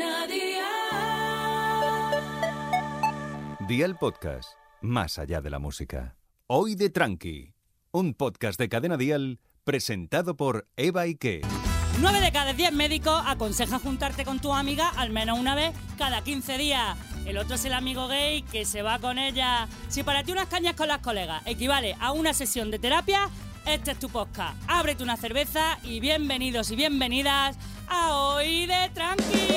Cadena Dial. Dial Podcast, más allá de la música. Hoy de Tranqui, un podcast de Cadena Dial presentado por Eva Ike. 9 de cada 10 médicos aconsejan juntarte con tu amiga al menos una vez cada 15 días. El otro es el amigo gay que se va con ella. Si para ti unas cañas con las colegas equivale a una sesión de terapia, este es tu podcast. Ábrete una cerveza y bienvenidos y bienvenidas a Hoy de Tranqui.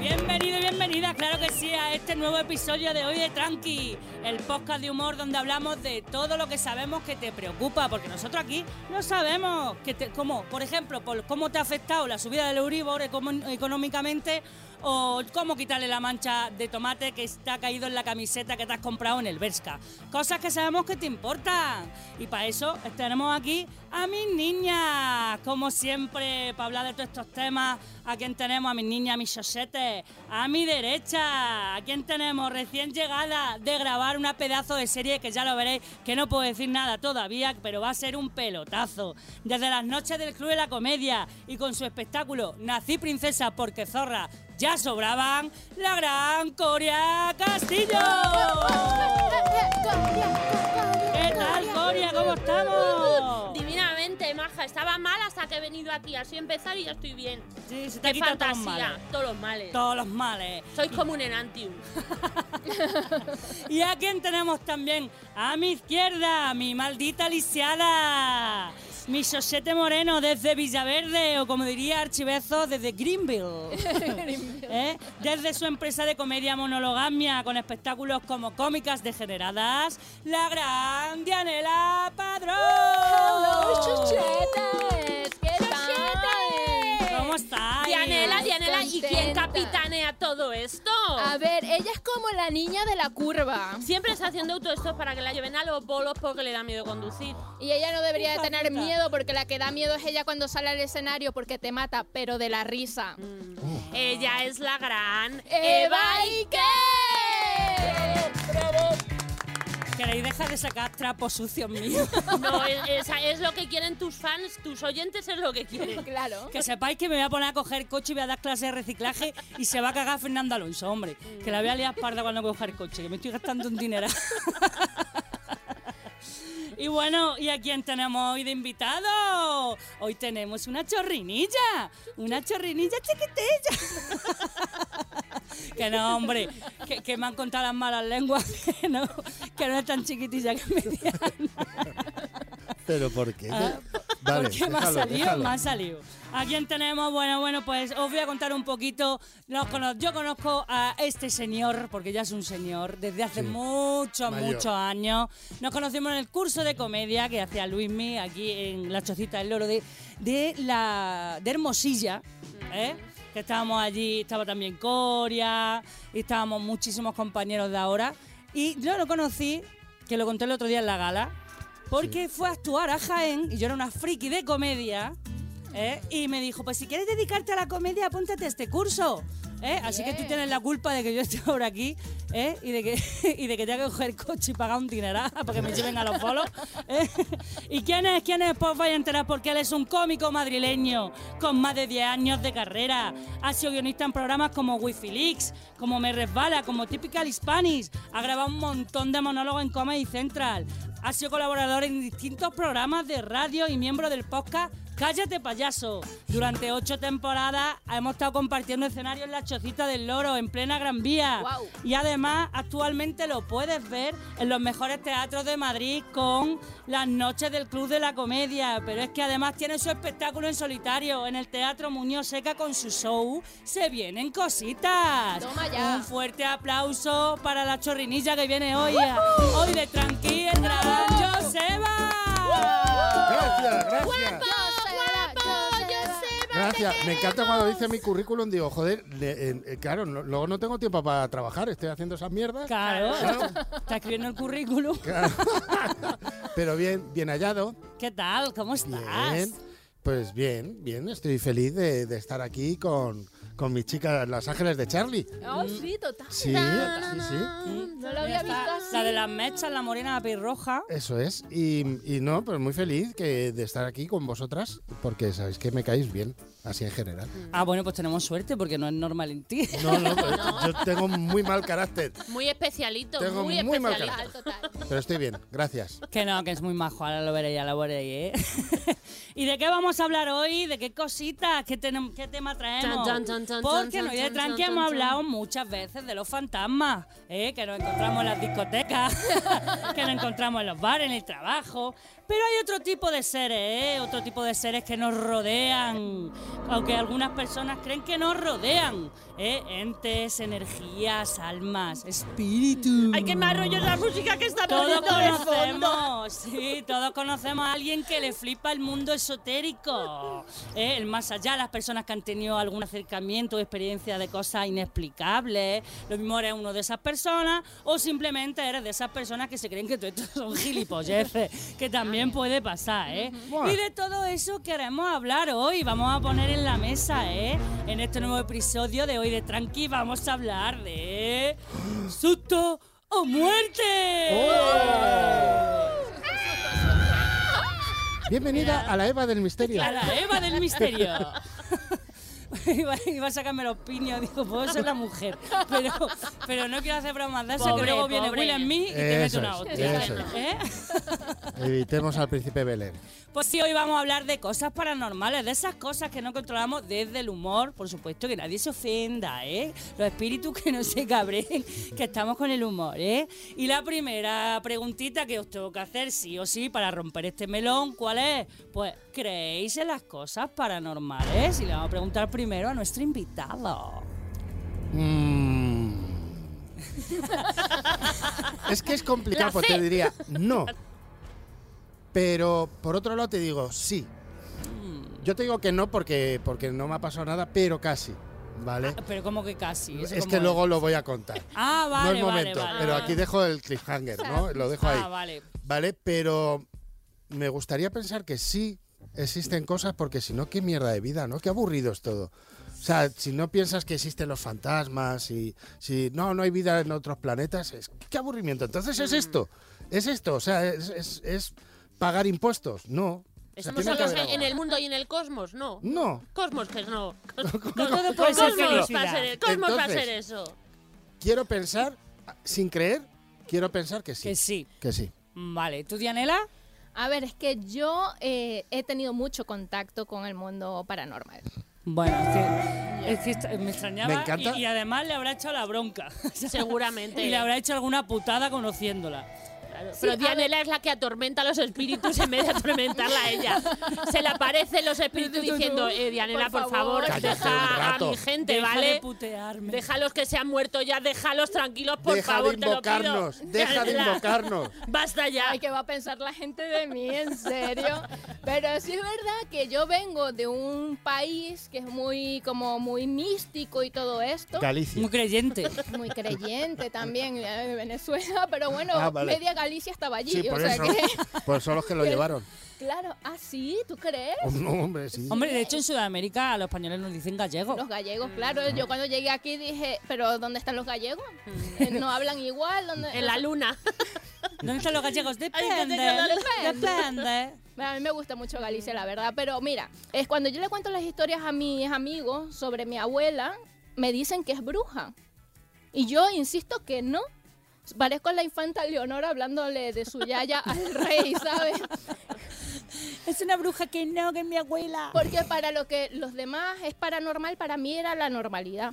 Bienvenido y bienvenida, claro que sí, a este nuevo episodio de Hoy de Tranqui, el podcast de humor donde hablamos de todo lo que sabemos que te preocupa, porque nosotros aquí no sabemos que te, cómo, por ejemplo, por cómo te ha afectado la subida del Euribor económicamente o cómo quitarle la mancha de tomate que está caído en la camiseta que te has comprado en el Berska. Cosas que sabemos que te importan. Y para eso tenemos aquí a mis niñas, como siempre, para hablar de todos estos temas. ¿A quién tenemos? A mis niñas, a mis chosetes. A mi derecha, ¿a quién tenemos? Recién llegada de grabar una pedazo de serie que ya lo veréis, que no puedo decir nada todavía, pero va a ser un pelotazo. Desde las noches del Club de la Comedia y con su espectáculo Nací Princesa porque Zorra ya sobraban, la gran Coria Castillo. ¿Qué tal, Coria? ¿Cómo estamos? Divinamente, maja. Estaba mal hasta que he venido aquí. Así empezar y ya estoy bien. Sí, se te Qué quitado todos los fantasía. males. Todos los males. Todos los males. Soy como un enantium. Y a quién tenemos también a mi izquierda, mi maldita lisiada. Mi Sosete Moreno desde Villaverde, o como diría Archivezo, desde Greenville. ¿Eh? Desde su empresa de comedia monologamia, con espectáculos como cómicas degeneradas, la gran Dianela Padrón. ¿Qué capitanea todo esto? A ver, ella es como la niña de la curva. Siempre está haciendo esto para que la lleven a los bolos porque le da miedo conducir. Y ella no debería de tener puta. miedo porque la que da miedo es ella cuando sale al escenario porque te mata, pero de la risa. Ella es la gran ¡Eva Ike. ¿Queréis dejar de sacar trapos sucios míos? No, es, es- es lo que quieren tus fans, tus oyentes es lo que quieren. Claro. Que sepáis que me voy a poner a coger coche y voy a dar clase de reciclaje y se va a cagar Fernando Alonso, hombre. Que la voy a liar parda cuando coja el coche, que me estoy gastando un dinero. Y bueno, ¿y a quién tenemos hoy de invitado? Hoy tenemos una chorrinilla, una chorrinilla chiquitilla. Que no, hombre, que, que me han contado las malas lenguas, que no, que no es tan chiquitilla que mediana. ¿Pero por qué? Ah, Vale, Porque me ha déjalo, salido, déjalo. me ha salido. ¿A quién tenemos? Bueno, bueno, pues os voy a contar un poquito. Los yo conozco a este señor, porque ya es un señor, desde hace Sí. muchos, Mayor. muchos años. Nos conocimos en el curso de comedia que hacía Luismi aquí en la Chocita del Loro de, de, la, de Hermosilla. ¿eh? Que estábamos allí, estaba también Coria, y estábamos muchísimos compañeros de ahora. Y yo lo conocí, que lo conté el otro día en la gala, porque fue a actuar a Jaén y yo era una friki de comedia. ¿eh? Y me dijo, pues si quieres dedicarte a la comedia, apúntate a este curso. ¿Eh? Así que tú tienes la culpa de que yo esté ahora aquí ¿eh? y, de que, y de que tenga que coger coche y pagar un dineral para que me lleven a los bolos. ¿eh? ¿Y quién es? ¿Quién es? Pues vais a enterar porque él es un cómico madrileño con más de 10 años de carrera. Ha sido guionista en programas como Wifi Leaks, como Me Resbala, como Typical Spanish. Ha grabado un montón de monólogos en Comedy Central. Ha sido colaborador en distintos programas de radio y miembro del podcast Cállate payaso. Durante ocho temporadas hemos estado compartiendo escenario en la Chocita del Loro, en plena Gran Vía. Y además actualmente lo puedes ver en los mejores teatros de Madrid con las noches del Club de la Comedia. Pero es que además tiene su espectáculo en solitario en el Teatro Muñoz Seca con su show Se Vienen Cositas. Toma ya. Un fuerte aplauso para la chorrinilla que viene hoy. Hoy de Tranqui, el gran Joseba. Gracias, gracias. Joseba, Gracias. Me encanta cuando dice mi currículum, digo, joder, le- eh, eh, claro, no- luego no tengo tiempo para trabajar, estoy haciendo esas mierdas. Claro, Claro. está escribiendo el currículum. Claro. Pero bien, bien hallado. ¿Qué tal? ¿Cómo estás? Bien. Pues bien, bien, estoy feliz de, de estar aquí con, con mi chica Los Ángeles de Charlie. Oh, sí, total. Sí, sí, sí. No lo había Ya está. visto así. La de las mechas, la morena, la pelirroja. Eso es. Y, y no, pues muy feliz que de estar aquí con vosotras, porque sabéis que me caéis bien, así en general. Ah, bueno, pues tenemos suerte porque no es normal en ti. No, no, pues yo tengo muy mal carácter, Muy especialito, Tengo muy, muy mal especialito. Total, total. pero estoy bien, gracias. Que no, que es muy majo, ahora lo veréis, ya lo veréis, ¿eh? ¿Y de qué vamos a hablar hoy? ¿De qué cositas? ¿Qué, qué tema traemos? Chan, chan, chan, Porque en Hoy de Tranqui hemos hablado muchas veces de los fantasmas, ¿eh? Que nos encontramos en las discotecas, que nos encontramos en los bares, en el trabajo. Pero hay otro tipo de seres, ¿eh? Otro tipo de seres que nos rodean, aunque algunas personas creen que nos rodean, ¿eh? Entes, energías, almas, espíritus. Ay, qué más rollo la música que está Todos conocemos, sí, todos conocemos a alguien que le flipa el mundo esotérico, ¿eh? el más allá, las personas que han tenido algún acercamiento o experiencia de cosas inexplicables, lo mismo eres uno de esas personas o simplemente eres de esas personas que se creen que todo esto son gilipolleces, que también puede pasar, ¿eh? Y de todo eso queremos hablar hoy, vamos a poner en la mesa, ¿eh? En este nuevo episodio de Hoy de Tranqui vamos a hablar de... ¡Susto o muerte! Bienvenida a la Eva del Misterio. A la Eva del misterio. Iba, iba a sacarme los piños, digo, puedo ser la mujer. Pero, pero no quiero hacer bromas de eso, que luego viene pobre. Will en mí y te mete una es, hostia. eso es. ¿Eh? Evitemos al príncipe Belén. Pues sí, hoy vamos a hablar de cosas paranormales, de esas cosas que no controlamos desde el humor, por supuesto, que nadie se ofenda, ¿eh? Los espíritus que no se cabreen, que estamos con el humor, ¿eh? Y la primera preguntita que os tengo que hacer, sí o sí, para romper este melón, ¿cuál es? Pues, ¿creéis en las cosas paranormales? Y le vamos a preguntar primero a nuestro invitado. Mm. es que es complicado, fe. te diría no. Pero por otro lado te digo sí. Yo te digo que no porque, porque no me ha pasado nada, pero casi. ¿Vale? Pero como que casi. ¿eso es que luego lo voy a contar. Ah, no vale, es vale, momento, vale. pero aquí dejo el cliffhanger, ¿no? Lo dejo ahí. Ah, vale. ¿Vale? Pero me gustaría pensar que sí existen cosas, porque si no, qué mierda de vida, ¿no? Qué aburrido es todo. O sea, si no piensas que existen los fantasmas y si no, no hay vida en otros planetas, es qué aburrimiento. Entonces es esto, es esto, o sea, es, es- es pagar impuestos, no. O sea, Estamos solos en el mundo y en el cosmos, no. No, Cosmos que no. No todo puede ser Cosmos va a ser, Cosmos va a ser eso. quiero pensar, sin creer, quiero pensar que sí. Que sí. Que sí. Vale, ¿tú, Dianela? A ver, es que yo eh, he tenido mucho contacto con el mundo paranormal. Bueno, es que, es que esta- me extrañaba Me encanta. Y, y además le habrá echado la bronca. Seguramente. Y le habrá hecho alguna putada conociéndola. Claro, Sí, Pero Dianela es la que atormenta a los espíritus en vez de atormentarla a ella. Se le aparecen los espíritus diciendo, eh, Dianela, por, Por favor, deja a mi gente, Deja ¿vale? de putearme. Déjalos que se han muerto ya, déjalos tranquilos, por deja favor, de te lo pido. invocarnos, deja de invocarnos. Basta ya. Ay, ¿qué va a pensar la gente de mí? ¿En serio? Pero sí es verdad que yo vengo de un país que es muy, como muy místico y todo esto. Galicia. Muy creyente. Muy creyente también de Venezuela, pero bueno, Ah, vale. media Galicia estaba allí. Sí, o por sea eso. que, Pues son los que lo llevaron. claro, ¿ah, sí? ¿Tú crees? Oh, no, hombre, sí. Hombre, de hecho en Sudamérica a los españoles nos dicen gallego. Los gallegos, claro. Yo cuando llegué aquí dije, ¿pero dónde están los gallegos? Eh, ¿No hablan igual? ¿Dónde? En la luna. ¿Dónde están los gallegos? Depende. Depende. A mí me gusta mucho Galicia, la verdad. Pero mira, es cuando yo le cuento las historias a mis amigos sobre mi abuela, me dicen que es bruja. Y yo insisto que no. Parezco la infanta Leonora hablándole de su yaya al rey, ¿sabes? Es una bruja que no, que es mi abuela. Porque para lo que los demás es paranormal, para mí era la normalidad.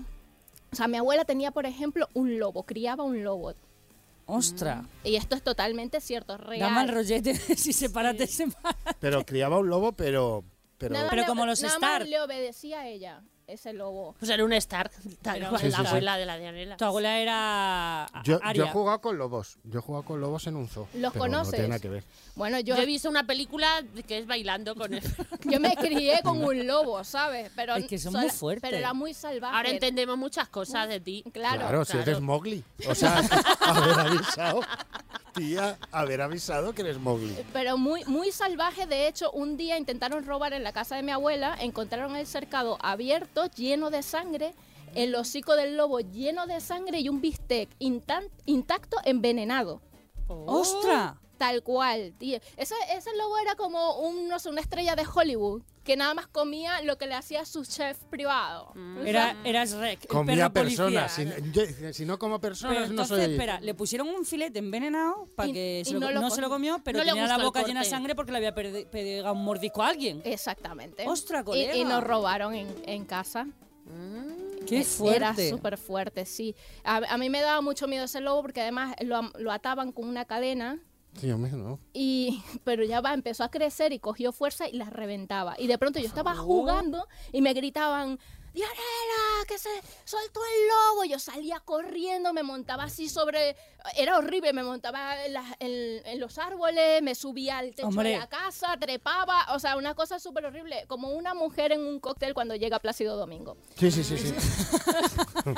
O sea, mi abuela tenía, por ejemplo, un lobo, criaba un lobo. Ostras. Y esto es totalmente cierto, es real. Dame el rollete. si sepárate, sepárate. Pero criaba un lobo, pero. pero Nada Pero le- como los nada Stark. más le obedecía a ella, ese lobo. Pues era un Stark, tal Pero- cual, Sí, la sí, sí. abuela de la Dianela. Tu abuela era yo, he jugado con lobos. Yo he jugado con lobos en un zoo. ¿Los pero No conoces? tiene nada que ver. Bueno, yo, Yo he visto una película que es bailando con él. yo me crié con un lobo, ¿sabes? Pero, Es que son sola- muy fuertes. Pero era muy salvaje. Ahora entendemos muchas cosas de ti. Claro. Claro, si claro. eres Mowgli. O sea, haber avisado. Tía, haber avisado que eres Mowgli. Pero muy, muy salvaje. De hecho, un día intentaron robar en la casa de mi abuela, encontraron el cercado abierto, lleno de sangre, el hocico del lobo lleno de sangre y un bistec intacto envenenado. ¡Ostras! Tal cual, tío. Ese, ese lobo era como un, no sé, una estrella de Hollywood que nada más comía lo que le hacía su chef privado. Sea, Era, era Shrek, el Comía personas. Si, yo- si no como Pero personas, no entonces, soy. espera, le pusieron un filete envenenado para Y- que y se lo- no no, se lo comió. pero No tenía la boca llena de sangre porque le había pegado un mordisco a alguien. Exactamente. ¡Ostras, y, colega! y nos robaron en, en casa. ¡Qué Era fuerte! súper fuerte, sí. A, a mí me daba mucho miedo ese lobo porque además lo, lo ataban con una cadena. Sí, hombre, no. Y, pero ya va, empezó a crecer y cogió fuerza y la reventaba. Y de pronto yo estaba jugando y me gritaban, Dianela, que se soltó el lobo. Yo salía corriendo, me montaba así sobre... Era horrible, me montaba en, las- en- en los árboles, me subía al techo Hombre. de la casa, trepaba. O sea, una cosa súper horrible. Como una mujer en un cóctel cuando llega Plácido Domingo. Sí, sí, sí, sí.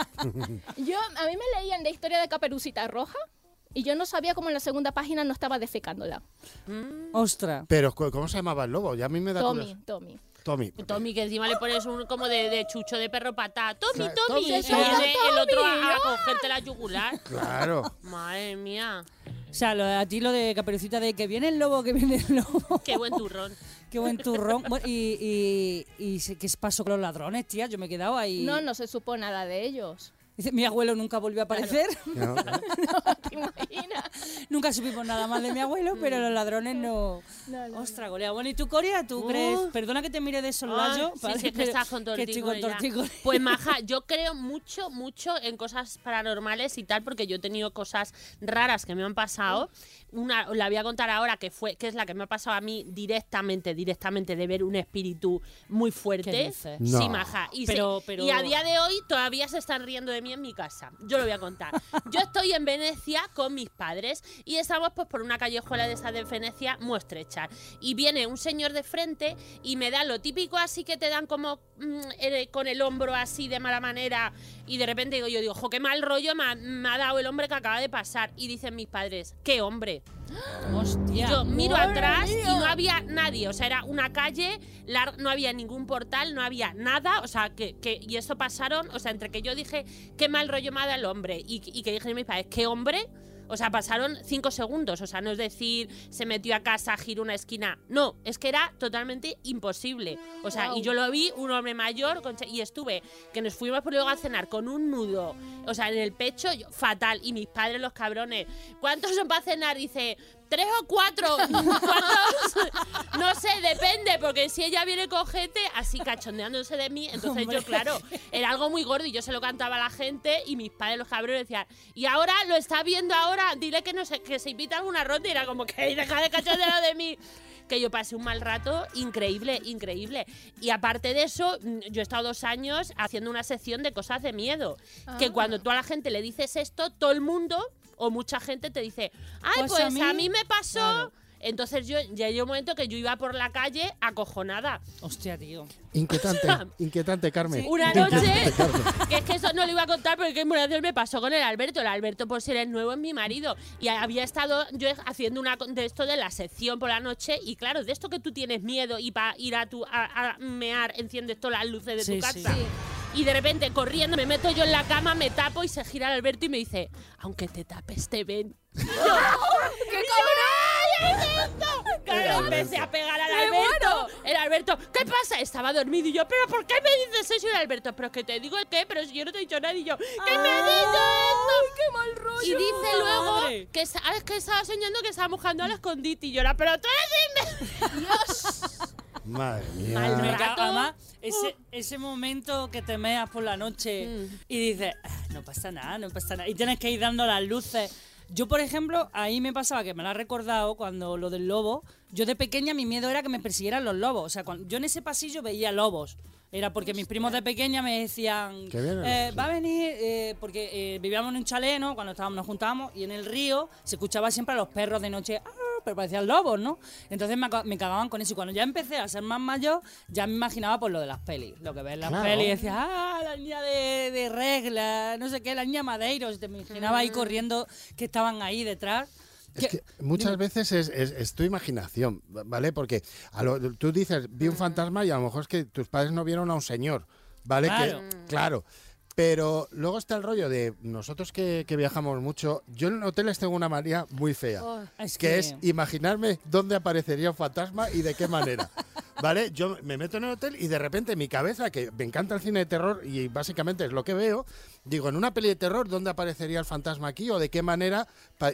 Yo, a mí me leían la historia de Caperucita Roja y yo no sabía cómo en la segunda página no estaba defecándola. ¡Ostras! Pero, ¿cu- ¿cómo se llamaba el lobo? Ya a mí me da Tommy. Tommy. Tommy. Tommy, que encima le pones un como de, de chucho de perro patá. Tommy, Claro, Tommy. Tommy, Y sí. viene el otro a, a Tommy, cogerte la yugular. Claro. Madre mía. O sea, lo, a ti lo de Caperucita de que viene el lobo, que viene el lobo. Qué buen turrón. Qué buen turrón. Bueno, y, y, y ¿qué pasó con los ladrones, tía? Yo me he quedado ahí. No, no se supo nada de ellos. Dice, mi abuelo nunca volvió a aparecer. No, no. ¿Te imaginas? nunca supimos nada más de mi abuelo, pero los ladrones no. No, no, Ostras, golea. Bueno, ¿y tú, Coria? ¿Tú Uh. crees? Perdona que te mire de soslayo. Ay, ¿vale? Sí, sí, que Pero- estás con que estoy con tortícolis ya. tortícolis. Pues maja, yo creo mucho, mucho en cosas paranormales y tal, porque yo he tenido cosas raras que me han pasado. Una, la voy a contar ahora, que fue, que es la que me ha pasado a mí directamente, directamente, de ver un espíritu muy fuerte. ¿Qué dices? No. Sí, maja. Y, se- Pero- pero- y a día de hoy todavía se están riendo de mí en mi casa. Yo lo voy a contar. Yo estoy en Venecia con mis padres y estamos pues por una callejuela de esa de Venecia muy estrecha. Y viene un señor de frente y me da lo típico así que te dan como mm, eh, con el hombro así de mala manera y de repente digo yo digo, jo, qué mal rollo me ha, me ha dado el hombre que acaba de pasar. Y dicen mis padres, ¿qué hombre? Hostia. Yo miro atrás y no había nadie, o sea, era una calle, no había ningún portal, no había nada, o sea, que, que- y eso pasaron, o sea, entre que yo dije, qué mal rollo me ha dado el hombre, y, y que dije mis padres, ¿qué hombre? O sea, pasaron cinco segundos, o sea, no es decir, se metió a casa, giró una esquina, no, es que era totalmente imposible, o sea, y yo lo vi, un hombre mayor, con y estuve, que nos fuimos por luego a cenar con un nudo, o sea, en el pecho, yo- fatal, y mis padres, los cabrones, ¿cuántos son para cenar? Dice, ¿Tres o cuatro? ¿Cuántos? No sé, depende, porque si ella viene con gente así cachondeándose de mí, entonces yo, claro, era algo muy gordo y yo se lo cantaba a la gente y mis padres, los cabrones, decían, y ahora lo está viendo ahora, dile que, no se, que se invita a alguna ronda y era como que deja de cachondear de mí. Que yo pasé un mal rato increíble, increíble. Y aparte de eso, mm, yo he estado dos años haciendo una sección de cosas de miedo. Que Ah. cuando tú a la gente le dices esto, todo el mundo o mucha gente te dice, ay, Pues pues, a a, mí- me pasó. Claro. Entonces yo ya llegó un momento que yo iba por la calle acojonada. Hostia, tío. Inquietante, inquietante, Carmen. Una noche, Carmen. que es que eso no lo iba a contar porque que una vez me pasó con el Alberto. El Alberto, por ser el nuevo, es mi marido. Y había estado yo haciendo una con- de esto de la sección por la noche. Y claro, de esto que tú tienes miedo y para ir a, tu, a, a mear, enciendes todas las luces de Sí, tu sí. casa. Sí. Y de repente, corriendo, me meto yo en la cama, me tapo y se gira el Alberto y me dice: Aunque te tapes, te ven. ¡Qué cabrón! Claro, empecé a pegar al Alberto. El Alberto, ¿qué pasa? Estaba dormido y yo, ¿pero por qué me dices eso? Y el Alberto, ¿pero es que te digo el qué? Pero si yo no te he dicho nada. Y yo, ¿qué me has dicho esto? ¡Qué mal rollo! Y dice luego que, ah, que estaba soñando que estaba mojando al escondite. Y yo era, ¿pero tú eres imbécil! Madre mía. Rato. además, ese, ese momento que te meas por la noche Mm. y dices, "Ah, no pasa nada, no pasa nada. Y tienes que ir dando las luces. Yo, por ejemplo, ahí me pasaba que me lo ha recordado cuando lo del lobo. Yo de pequeña mi miedo era que me persiguieran los lobos. O sea, cuando, yo en ese pasillo veía lobos. Era porque mis primos de pequeña me decían, vienen eh, va a venir, eh, porque eh, vivíamos en un chalet, ¿no? Cuando estábamos, nos juntábamos y en el río se escuchaba siempre a los perros de noche, "Ah", pero parecían lobos, ¿no? Entonces me, cagaban con eso. Y cuando ya empecé a ser más mayor, ya me imaginaba por lo de las pelis. Lo que ves en las Claro. pelis y decías, ah, la niña de, de regla, no sé qué, la niña Madeiros. Te imaginaba ahí corriendo que estaban ahí detrás. Es que muchas veces es, es- es tu imaginación, ¿vale? Porque a lo- tú dices, vi un fantasma y a lo mejor es que tus padres no vieron a un señor, ¿vale? Claro. Que, claro. Pero luego está el rollo de nosotros que, que viajamos mucho. Yo en hoteles tengo una manía muy fea, Oh, Es que es imaginarme dónde aparecería un fantasma y de qué manera. ¿Vale? Yo me meto en el hotel y de repente mi cabeza, que me encanta el cine de terror y básicamente es lo que veo, digo, en una peli de terror, ¿dónde aparecería el fantasma aquí o de qué manera?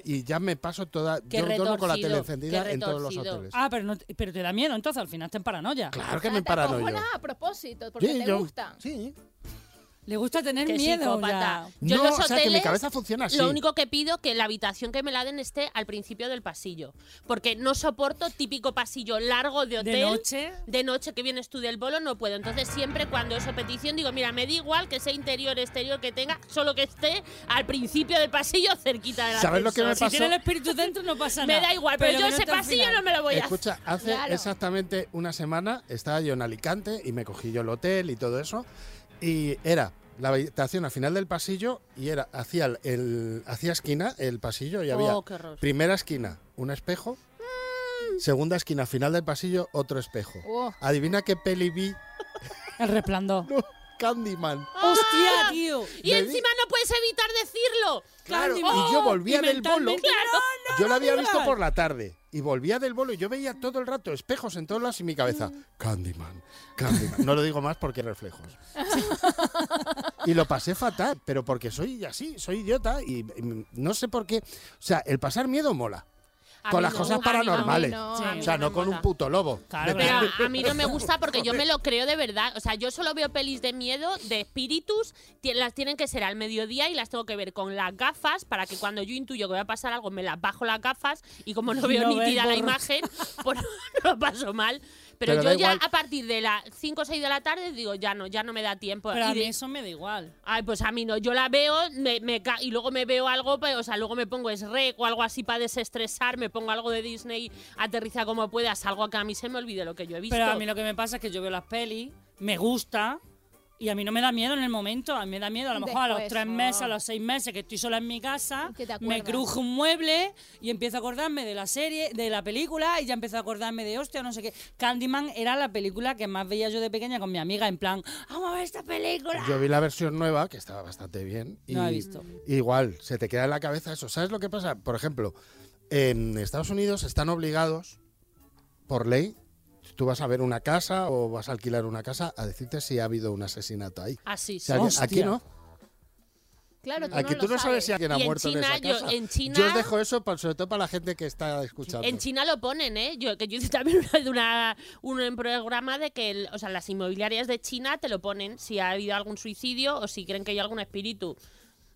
Y ya me paso toda. Qué yo duermo con la tele encendida en todos los hoteles. Ah, pero, no, pero te da miedo, entonces al final te en paranoia. Claro que Ah, me acojonas a propósito, porque Sí, te yo- gusta. Sí. Le gusta tener Qué miedo. ya. Yo no, en los o sea, que mi hoteles, cabeza funciona así. Lo único que pido que la habitación que me la den esté al principio del pasillo. Porque no soporto típico pasillo largo de hotel. De noche. De noche que vienes tú del bolo no puedo. Entonces siempre cuando eso petición digo, mira, me da igual que sea interior, exterior, que tenga, solo que esté al principio del pasillo cerquita de la ¿Sabes lo que me Si pasó? tiene el espíritu dentro no pasa Me nada. da igual, pero, yo no ese pasillo final. no me lo voy a hacer. Escucha, hace Claro. exactamente una semana estaba yo en Alicante y me cogí yo el hotel y todo eso. Y era la habitación al final del pasillo y era hacia el, el- hacia esquina el pasillo y había Oh, primera esquina un espejo, segunda esquina final del pasillo otro espejo. Oh. Adivina qué peli vi. El resplandor. No, Candyman. ¡Hostia, tío! Y me di- encima no puedes evitar decirlo. Claro, Candyman. y yo volvía Y del bolo. mentalmente, Yo lo había visto por la tarde y volvía del bolo y yo veía todo el rato espejos en todos lados y mi cabeza, Candyman, Candyman. No lo digo más porque reflejos. y lo pasé fatal, pero porque soy así, soy idiota y no sé por qué. O sea, el pasar miedo mola. Con las no, cosas paranormales. no, Sí. O sea, no con un puto lobo. Claro, Pero a mí no me gusta porque yo me lo creo de verdad. O sea, yo solo veo pelis de miedo, de espíritus, las tienen que ser al mediodía y las tengo que ver con las gafas para que cuando yo intuyo que va a pasar algo me las bajo las gafas y como no veo No ves nítida la imagen, pues no lo paso mal. Pero, Pero yo ya igual. a partir de las 5 o 6 de la tarde digo, ya no, ya no me da tiempo. Pero Y a mí de- eso me da igual. Ay, pues a mí no. Yo la veo me, me ca- y luego me veo algo, pues, o sea, luego me pongo es rec o algo así para desestresar, me pongo algo de Disney, aterriza como pueda, salgo a que a mí se me olvide lo que yo he visto. Pero a mí lo que me pasa es que yo veo las pelis, me gusta. Y a mí no me da miedo en el momento, a mí me da miedo a lo mejor a los tres meses, a los seis meses que estoy sola en mi casa, me crujo un mueble y empiezo a acordarme de la serie, de la película y ya empiezo a acordarme de hostia, no sé qué. Candyman era la película que más veía yo de pequeña con mi amiga, en plan, vamos a ver esta película. Yo vi la versión nueva, que estaba bastante bien. Y No he visto. Igual, se te queda en la cabeza eso. ¿Sabes lo que pasa? Por ejemplo, en Estados Unidos están obligados, por ley, tú vas a ver una casa o vas a alquilar una casa, a decirte si ha habido un asesinato ahí. Así O sí. sea, Hostia. aquí no. Claro, tú Aquí no tú no sabes si alguien ha Y en muerto China, en yo- esa casa. en China- Yo os dejo eso, sobre todo para la gente que está escuchando. En China lo ponen, ¿eh? Yo, que yo hice también una, una, un programa de que, el- o sea, las inmobiliarias de China te lo ponen si ha habido algún suicidio o si creen que hay algún espíritu.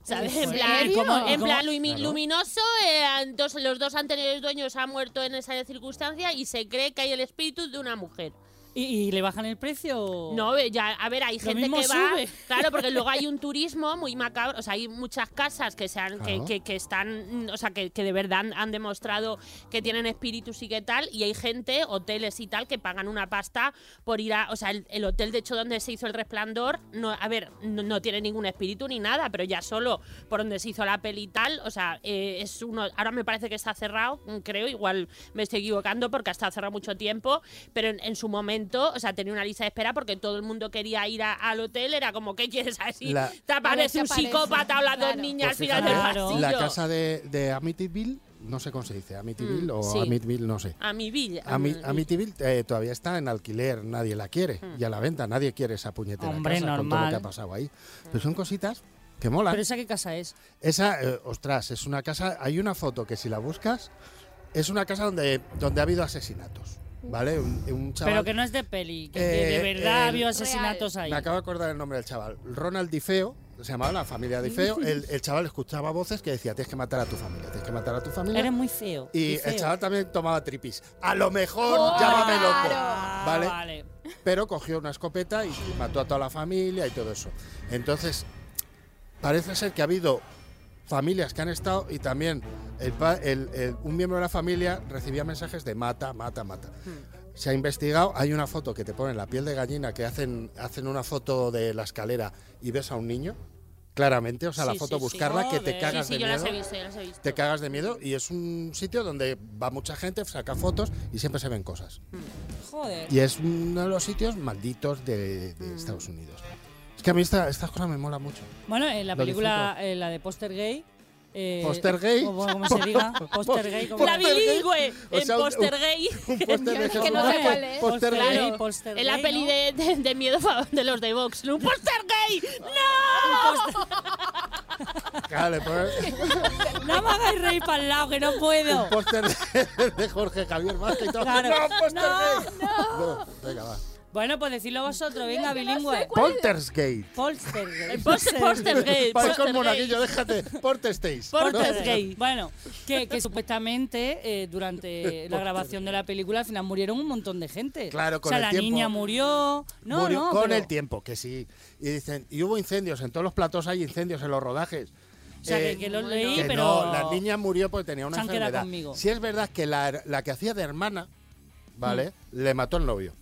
¿Sabes? En ¿En plan, en cómo- plan lumi- Claro. luminoso, eh, dos- los dos anteriores dueños han muerto en esa circunstancia y se cree que hay el espíritu de una mujer. ¿Y, y le bajan el precio? No, ya, a ver, hay Lo gente mismo que va. Claro, porque luego hay un turismo muy macabro. O sea, hay muchas casas que, se han, que, Claro. que- que están. O sea, que, que de verdad han, han demostrado que tienen espíritus y qué tal. Y hay gente, hoteles y tal, que pagan una pasta por ir a. O sea, el, el hotel, de hecho, donde se hizo el resplandor, no, a ver, no, no tiene ningún espíritu ni nada, pero ya solo por donde se hizo la peli y tal. O sea, eh, es uno. Ahora me parece que está cerrado, creo, igual me estoy equivocando porque ha estado cerrado mucho tiempo. Pero en, en su momento, o sea, tenía una lista de espera porque todo el mundo quería ir a- al hotel. Era como, ¿qué quieres así? La- Te aparece un aparece, psicópata o las dos niñas Pues al final del pasillo. La casa de, de Amityville, no sé cómo se dice, Amityville Mm, o sí. Amityville, no sé. A mi villa. Ami- Amityville eh, todavía está en alquiler, nadie la quiere. Y a la venta, nadie quiere esa puñetera Hombre, casa con todo lo que ha pasado ahí. Pero son cositas que molan. ¿Pero esa qué casa es? Esa, eh, ostras, es una casa. Hay una foto que si la buscas, es una casa donde, donde ha habido asesinatos. ¿Vale? Un, un chaval. Pero que no es de peli, que, que Eh, de verdad había asesinatos ahí. Me acabo de acordar el nombre del chaval. Ronald Difeo, se llamaba la familia Difeo. el, el chaval escuchaba voces que decía: Tienes que matar a tu familia, tienes que matar a tu familia. Eres muy feo. y el feo. chaval también tomaba tripis. A lo mejor, Oh, llámame loco. claro. Ah, ¿Vale? vale. pero cogió una escopeta y mató a toda la familia y todo eso. Entonces, parece ser que ha habido familias que han estado y también el pa- el- el- un miembro de la familia recibía mensajes de mata, mata, mata. Se ha investigado, hay una foto que te ponen la piel de gallina, que hacen, hacen una foto de la escalera y ves a un niño claramente. O sea, la foto sí, sí. buscarla que te cagas Sí, sí, de yo las miedo. he visto, yo las he visto. Te cagas de miedo y es un sitio donde va mucha gente, saca fotos y siempre se ven cosas. Joder. Y es uno de los sitios malditos de, de Estados Unidos. Es que a mí esta- estas cosas me mola mucho. Bueno, en la Lo película, eh, la de Poster Gay. eh, ¿Poster gay? o como se diga, Poster Gay. como- La Poster gay. bilingüe O en sea, un- Gay. Un póster de Es que no sé Jesús. cuál es. Póster Poster gay. Gay, Poster En la Gay, peli ¿no? de, de, de miedo fa- de los de Vox. ¡Un póster gay! ¡No! Claro, le pones No me hagáis reír para el lado, que no puedo. un póster de, de Jorge Javier Vázquez y todo. Claro. ¡No, póster No, gay! No, venga, va. Bueno, pues decirlo vosotros, venga, bilingüe. Parezco póster el gay. monaguillo, déjate. ¿no? gay. Bueno, que, que supuestamente eh, durante la grabación de la película al final murieron un montón de gente. Claro, con O sea, el la tiempo. niña murió. No, Murió no, con pero- el tiempo, que sí. Y dicen, y hubo incendios, en todos los platos hay incendios en los rodajes. O sea, Eh, que, que lo leí, que pero. no, la niña murió porque tenía una enfermedad. conmigo. Sí es verdad que la, la que hacía de hermana, ¿vale? Mm. Le mató el novio.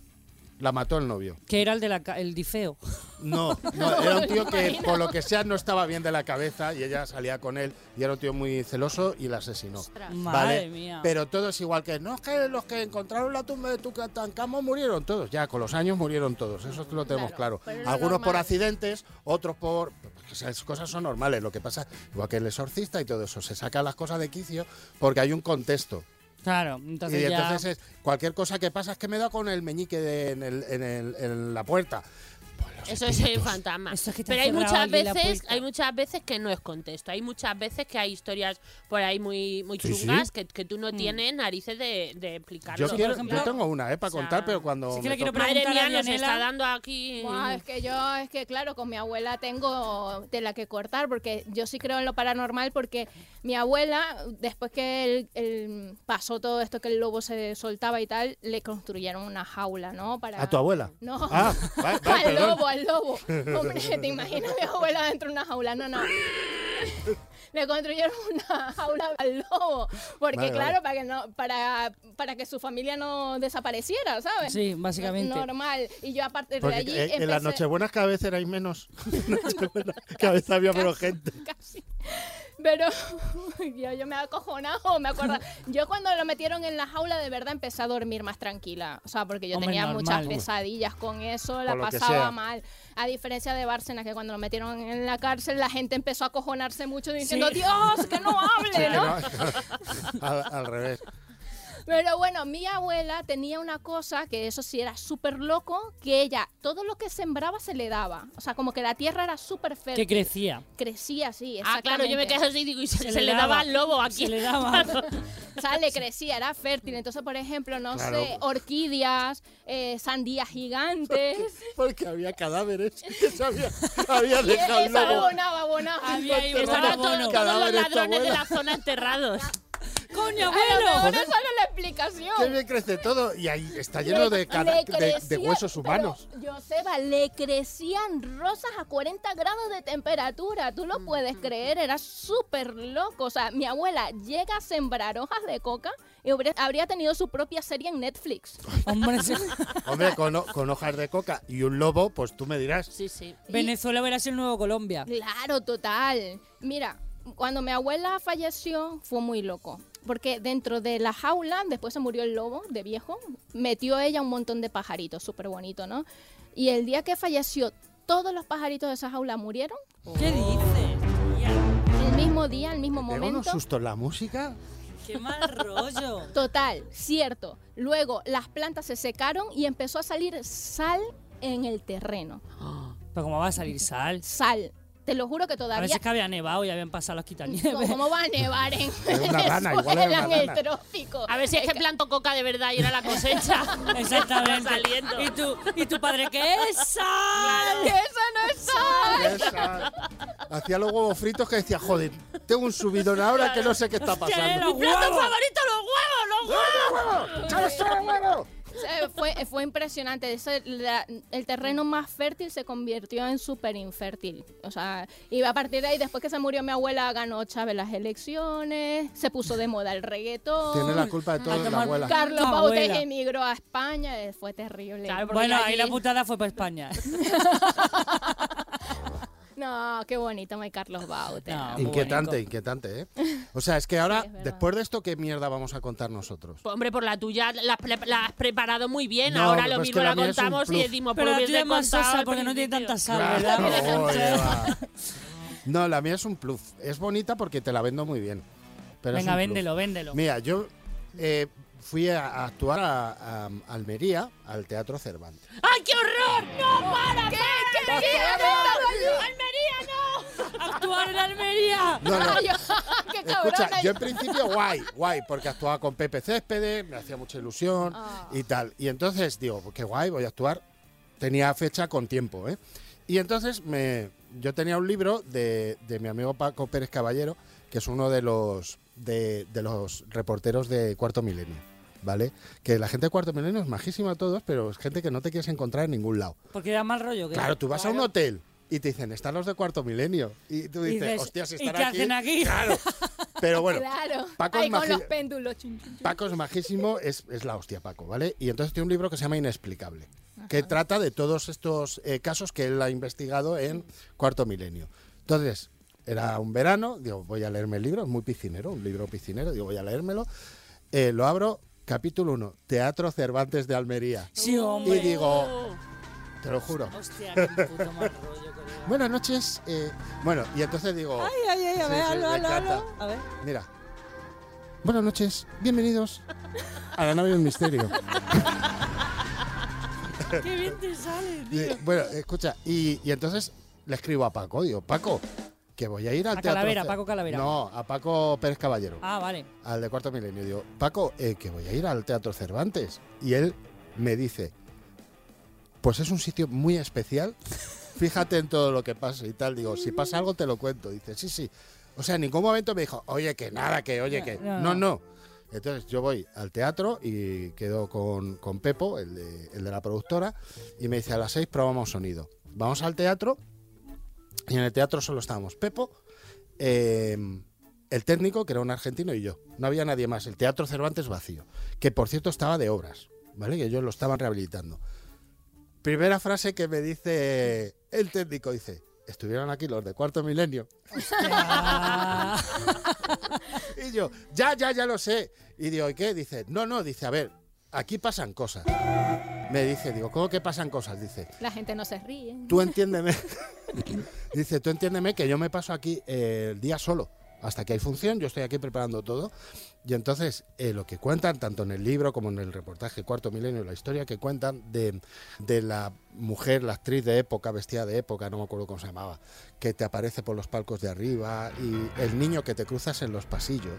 La mató el novio. Que era el de la ca- el difeo. No, no, era un tío que por lo que sea no estaba bien de la cabeza y ella salía con él y era un tío muy celoso y la asesinó. Ostras. Madre ¿vale? mía. Pero todo es igual que no es que los que encontraron la tumba de Tutankamón murieron todos. Ya, con los años murieron todos. Eso lo tenemos Claro, Algunos por accidentes, otros por. Esas cosas son normales. Lo que pasa, igual que el exorcista y todo eso, se sacan las cosas de quicio porque hay un contexto. Claro, entonces y ya. entonces es, cualquier cosa que pasa es que me da con el meñique de- en, el- en el- en la puerta. Eso es el fantasma. Es que Pero ha hay muchas veces, hay muchas veces que no es contexto. Hay muchas veces que hay historias por ahí muy, muy Sí, sí. chungas Que, que tú no tienes narices de, de explicarlo. Yo, quiero, ejemplo- yo tengo una, ¿eh? Para o sea, contar, pero cuando. sí que le quiero. Madre mía, nos está dando aquí. Buah, es que yo, es que claro, con mi abuela tengo de la que cortar, porque yo sí creo en lo paranormal, porque mi abuela, después que él, él pasó todo esto, que el lobo se soltaba y tal, le construyeron una jaula, ¿no? Para... ¿A tu abuela? No. Ah, vale, vale, al perdón. Lobo, al lobo. Hombre, ¿te imaginas a mi abuela dentro de una jaula? No, no. Le construyeron una jaula al lobo. Porque, Vale, claro, para que no, para, para que su familia no desapareciera, ¿sabes? Sí, básicamente. Normal. Y yo a partir de Porque, allí. eh, en las empecé- Nochebuenas cada vez erais menos. Cada vez había menos gente. casi. Pero yo, yo me he acojonado, me acuerdo. Yo cuando lo metieron en la jaula de verdad empecé a dormir más tranquila. O sea, porque yo Hombre, tenía normal. muchas pesadillas con eso, la pasaba mal. A diferencia de Bárcenas, que cuando lo metieron en la cárcel la gente empezó a acojonarse mucho diciendo, Sí. Dios, que no hable, Sí, que ¿no? no, al, al revés. Pero bueno, mi abuela tenía una cosa que eso sí era súper loco, que ella todo lo que sembraba se le daba. O sea, como que la tierra era súper Que fértil. crecía. Crecía así, Ah, claro, yo me quedo así y digo, y se, Se se le daba al lobo aquí. Se le daba. O sea, le crecía, era fértil. Entonces, por ejemplo, no Claro. sé, orquídeas, eh, sandías gigantes. Porque había cadáveres que se había, había Y dejado el eso lobo. abonaba, abonaba. Había Porque un Estaban todos, todos los ladrones de la zona enterrados. ¡Coño, A lo mejor abuelo! no es la explicación. Que bien crece todo y ahí está lleno Le- de, de- huesos humanos. Pero, Joseba, le crecían rosas a 40 grados de temperatura. ¿Tú Mm, lo puedes creer? Era súper loco. O sea, mi abuela llega a sembrar hojas de coca y habría- tenido su propia serie en Netflix. Hombre, sí. Hombre, con, con hojas de coca y un lobo, pues tú me dirás. Sí, sí. Venezuela sido el nuevo Colombia. Claro, total. Mira, cuando mi abuela falleció fue muy loco. Porque dentro de la jaula, después se murió el lobo de viejo, metió ella un montón de pajaritos, súper bonito, ¿no? Y el día que falleció, todos los pajaritos de esa jaula murieron. ¿Qué dices? tía? El mismo día, el mismo ¿Pega unos momento. sustos la música? ¡Qué mal rollo! Total, cierto. Luego las plantas se secaron y empezó a salir sal en el terreno. Pero ¿cómo va a salir sal? Sal. Te lo juro que A todavía veces que había nevado y habían pasado los quitanieves. ¿Cómo va a nevar en Era una rana, igual era Venezuela, una en el trópico? A ver si es que planto coca de verdad y era la cosecha. Exactamente. Saliendo. ¿Y tu, ¿Y tu padre qué es sal? ¡Que eso no es sal! Hacía los huevos fritos que decía, joder, tengo un subidón ahora que no sé qué está pasando. ¡Los ¡Plato huevos! favorito, los huevos! ¡Los huevos! ¡Echale solo huevo! Sí, fue, fue impresionante. Ese- la- el terreno más fértil se convirtió en súper infértil. O sea, y a partir de ahí, después que se murió mi abuela, ganó Chávez las elecciones, se puso de moda el reggaetón. Tiene la culpa de todo la abuela. Carlos abuela. emigró a España, eh, fue terrible. Claro, Bueno, allí- ahí la putada fue para España. No, qué bonito, my Carlos. No. muy Inquietante, bonito. inquietante, ¿eh? O sea, es que ahora, Sí, es verdad. después de esto, ¿qué mierda vamos a contar nosotros? Pues, hombre, por la tuya la, has pre- la has preparado muy bien. No, Ahora lo es mismo que la la mía es un contamos y decimos, Pero pues la tuya es más sosa porque no tiene tanta sal. No, la mía es un plus. Es bonita porque te la vendo muy bien. Pero es Venga, véndelo, véndelo. Mira, yo eh, fui a, a actuar a, a Almería, al Teatro Cervantes. ¡Ay, qué horror! ¡No, para! ¿Qué? ¿Qué? ¡Almería, no! ¡Actuar en Almería! No, no. Qué cabrona. Escucha, yo en principio guay, guay, porque actuaba con Pepe Céspedes, me hacía mucha ilusión Ah. y tal. Y entonces digo, pues qué guay, voy a actuar. Tenía fecha con tiempo, ¿eh? Y entonces me, yo tenía un libro de, de mi amigo Paco Pérez Caballero, que es uno de los, de, de los reporteros de Cuarto Milenio, ¿vale? Que la gente de Cuarto Milenio es majísima a todos, pero es gente que no te quieres encontrar en ningún lado. Porque da mal rollo. ¿qué? Claro, tú vas a un hotel y te dicen, están los de Cuarto Milenio. Y tú Y dices, dices, hostia, si ¿y están qué hacen aquí? Claro. Pero bueno, Claro. Paco Ahí es con los péndulos. chun, chun, chun. Paco es majísimo, es, es la hostia Paco, ¿vale? Y entonces tiene un libro que se llama Inexplicable, que trata de todos estos eh, casos que él ha investigado en Cuarto Milenio. Entonces, era un verano, digo, voy a leerme el libro, es muy piscinero, un libro piscinero, digo, voy a leérmelo. Eh, lo abro, capítulo 1, Teatro Cervantes de Almería. Sí, Y hombre. digo, te lo juro. Hostia, qué puto mal rollo. Buenas noches. eh, bueno, y entonces digo, Ay, ay, ay, a Sí, ver, sí, encanta. hazlo. A ver. mira. Buenas noches, bienvenidos a la nave del misterio. Qué bien te sale, tío. Bueno, escucha, y, y entonces le escribo a Paco, digo, Paco, que voy a ir al A teatro. Calavera, Paco Calavera. No, a Paco Pérez Caballero, Ah, vale. al de Cuarto Milenio. Digo, Paco, eh, que voy a ir al Teatro Cervantes. Y él me dice, pues es un sitio muy especial, fíjate en todo lo que pasa y tal. Digo, si pasa algo te lo cuento. Dice, sí, sí. O sea, en ningún momento me dijo, oye, que nada, que oye, que... no, No, no. no. Entonces yo voy al teatro y quedo con, con Pepo, el de, el de la productora, y me dice, a las seis probamos sonido. Vamos al teatro y en el teatro solo estábamos Pepo, eh, el técnico, que era un argentino, y yo. No había nadie más. El Teatro Cervantes vacío, que por cierto estaba de obras, ¿vale? Que ellos lo estaban rehabilitando. Primera frase que me dice el técnico, dice, estuvieron aquí los de Cuarto Milenio. Y yo, ya, ya, ya lo sé. Y digo, ¿y qué? Dice, no, no, dice, a ver, aquí pasan cosas. Me dice, digo, ¿cómo que pasan cosas? Dice, La gente no se ríe. tú entiéndeme. Dice, tú entiéndeme que yo me paso aquí eh, el día solo. Hasta que hay función, yo estoy aquí preparando todo. Y entonces, eh, lo que cuentan, tanto en el libro como en el reportaje Cuarto Milenio, la historia que cuentan de, de la mujer, la actriz de época, vestida de época, no me acuerdo cómo se llamaba, que te aparece por los palcos de arriba y el niño que te cruzas en los pasillos.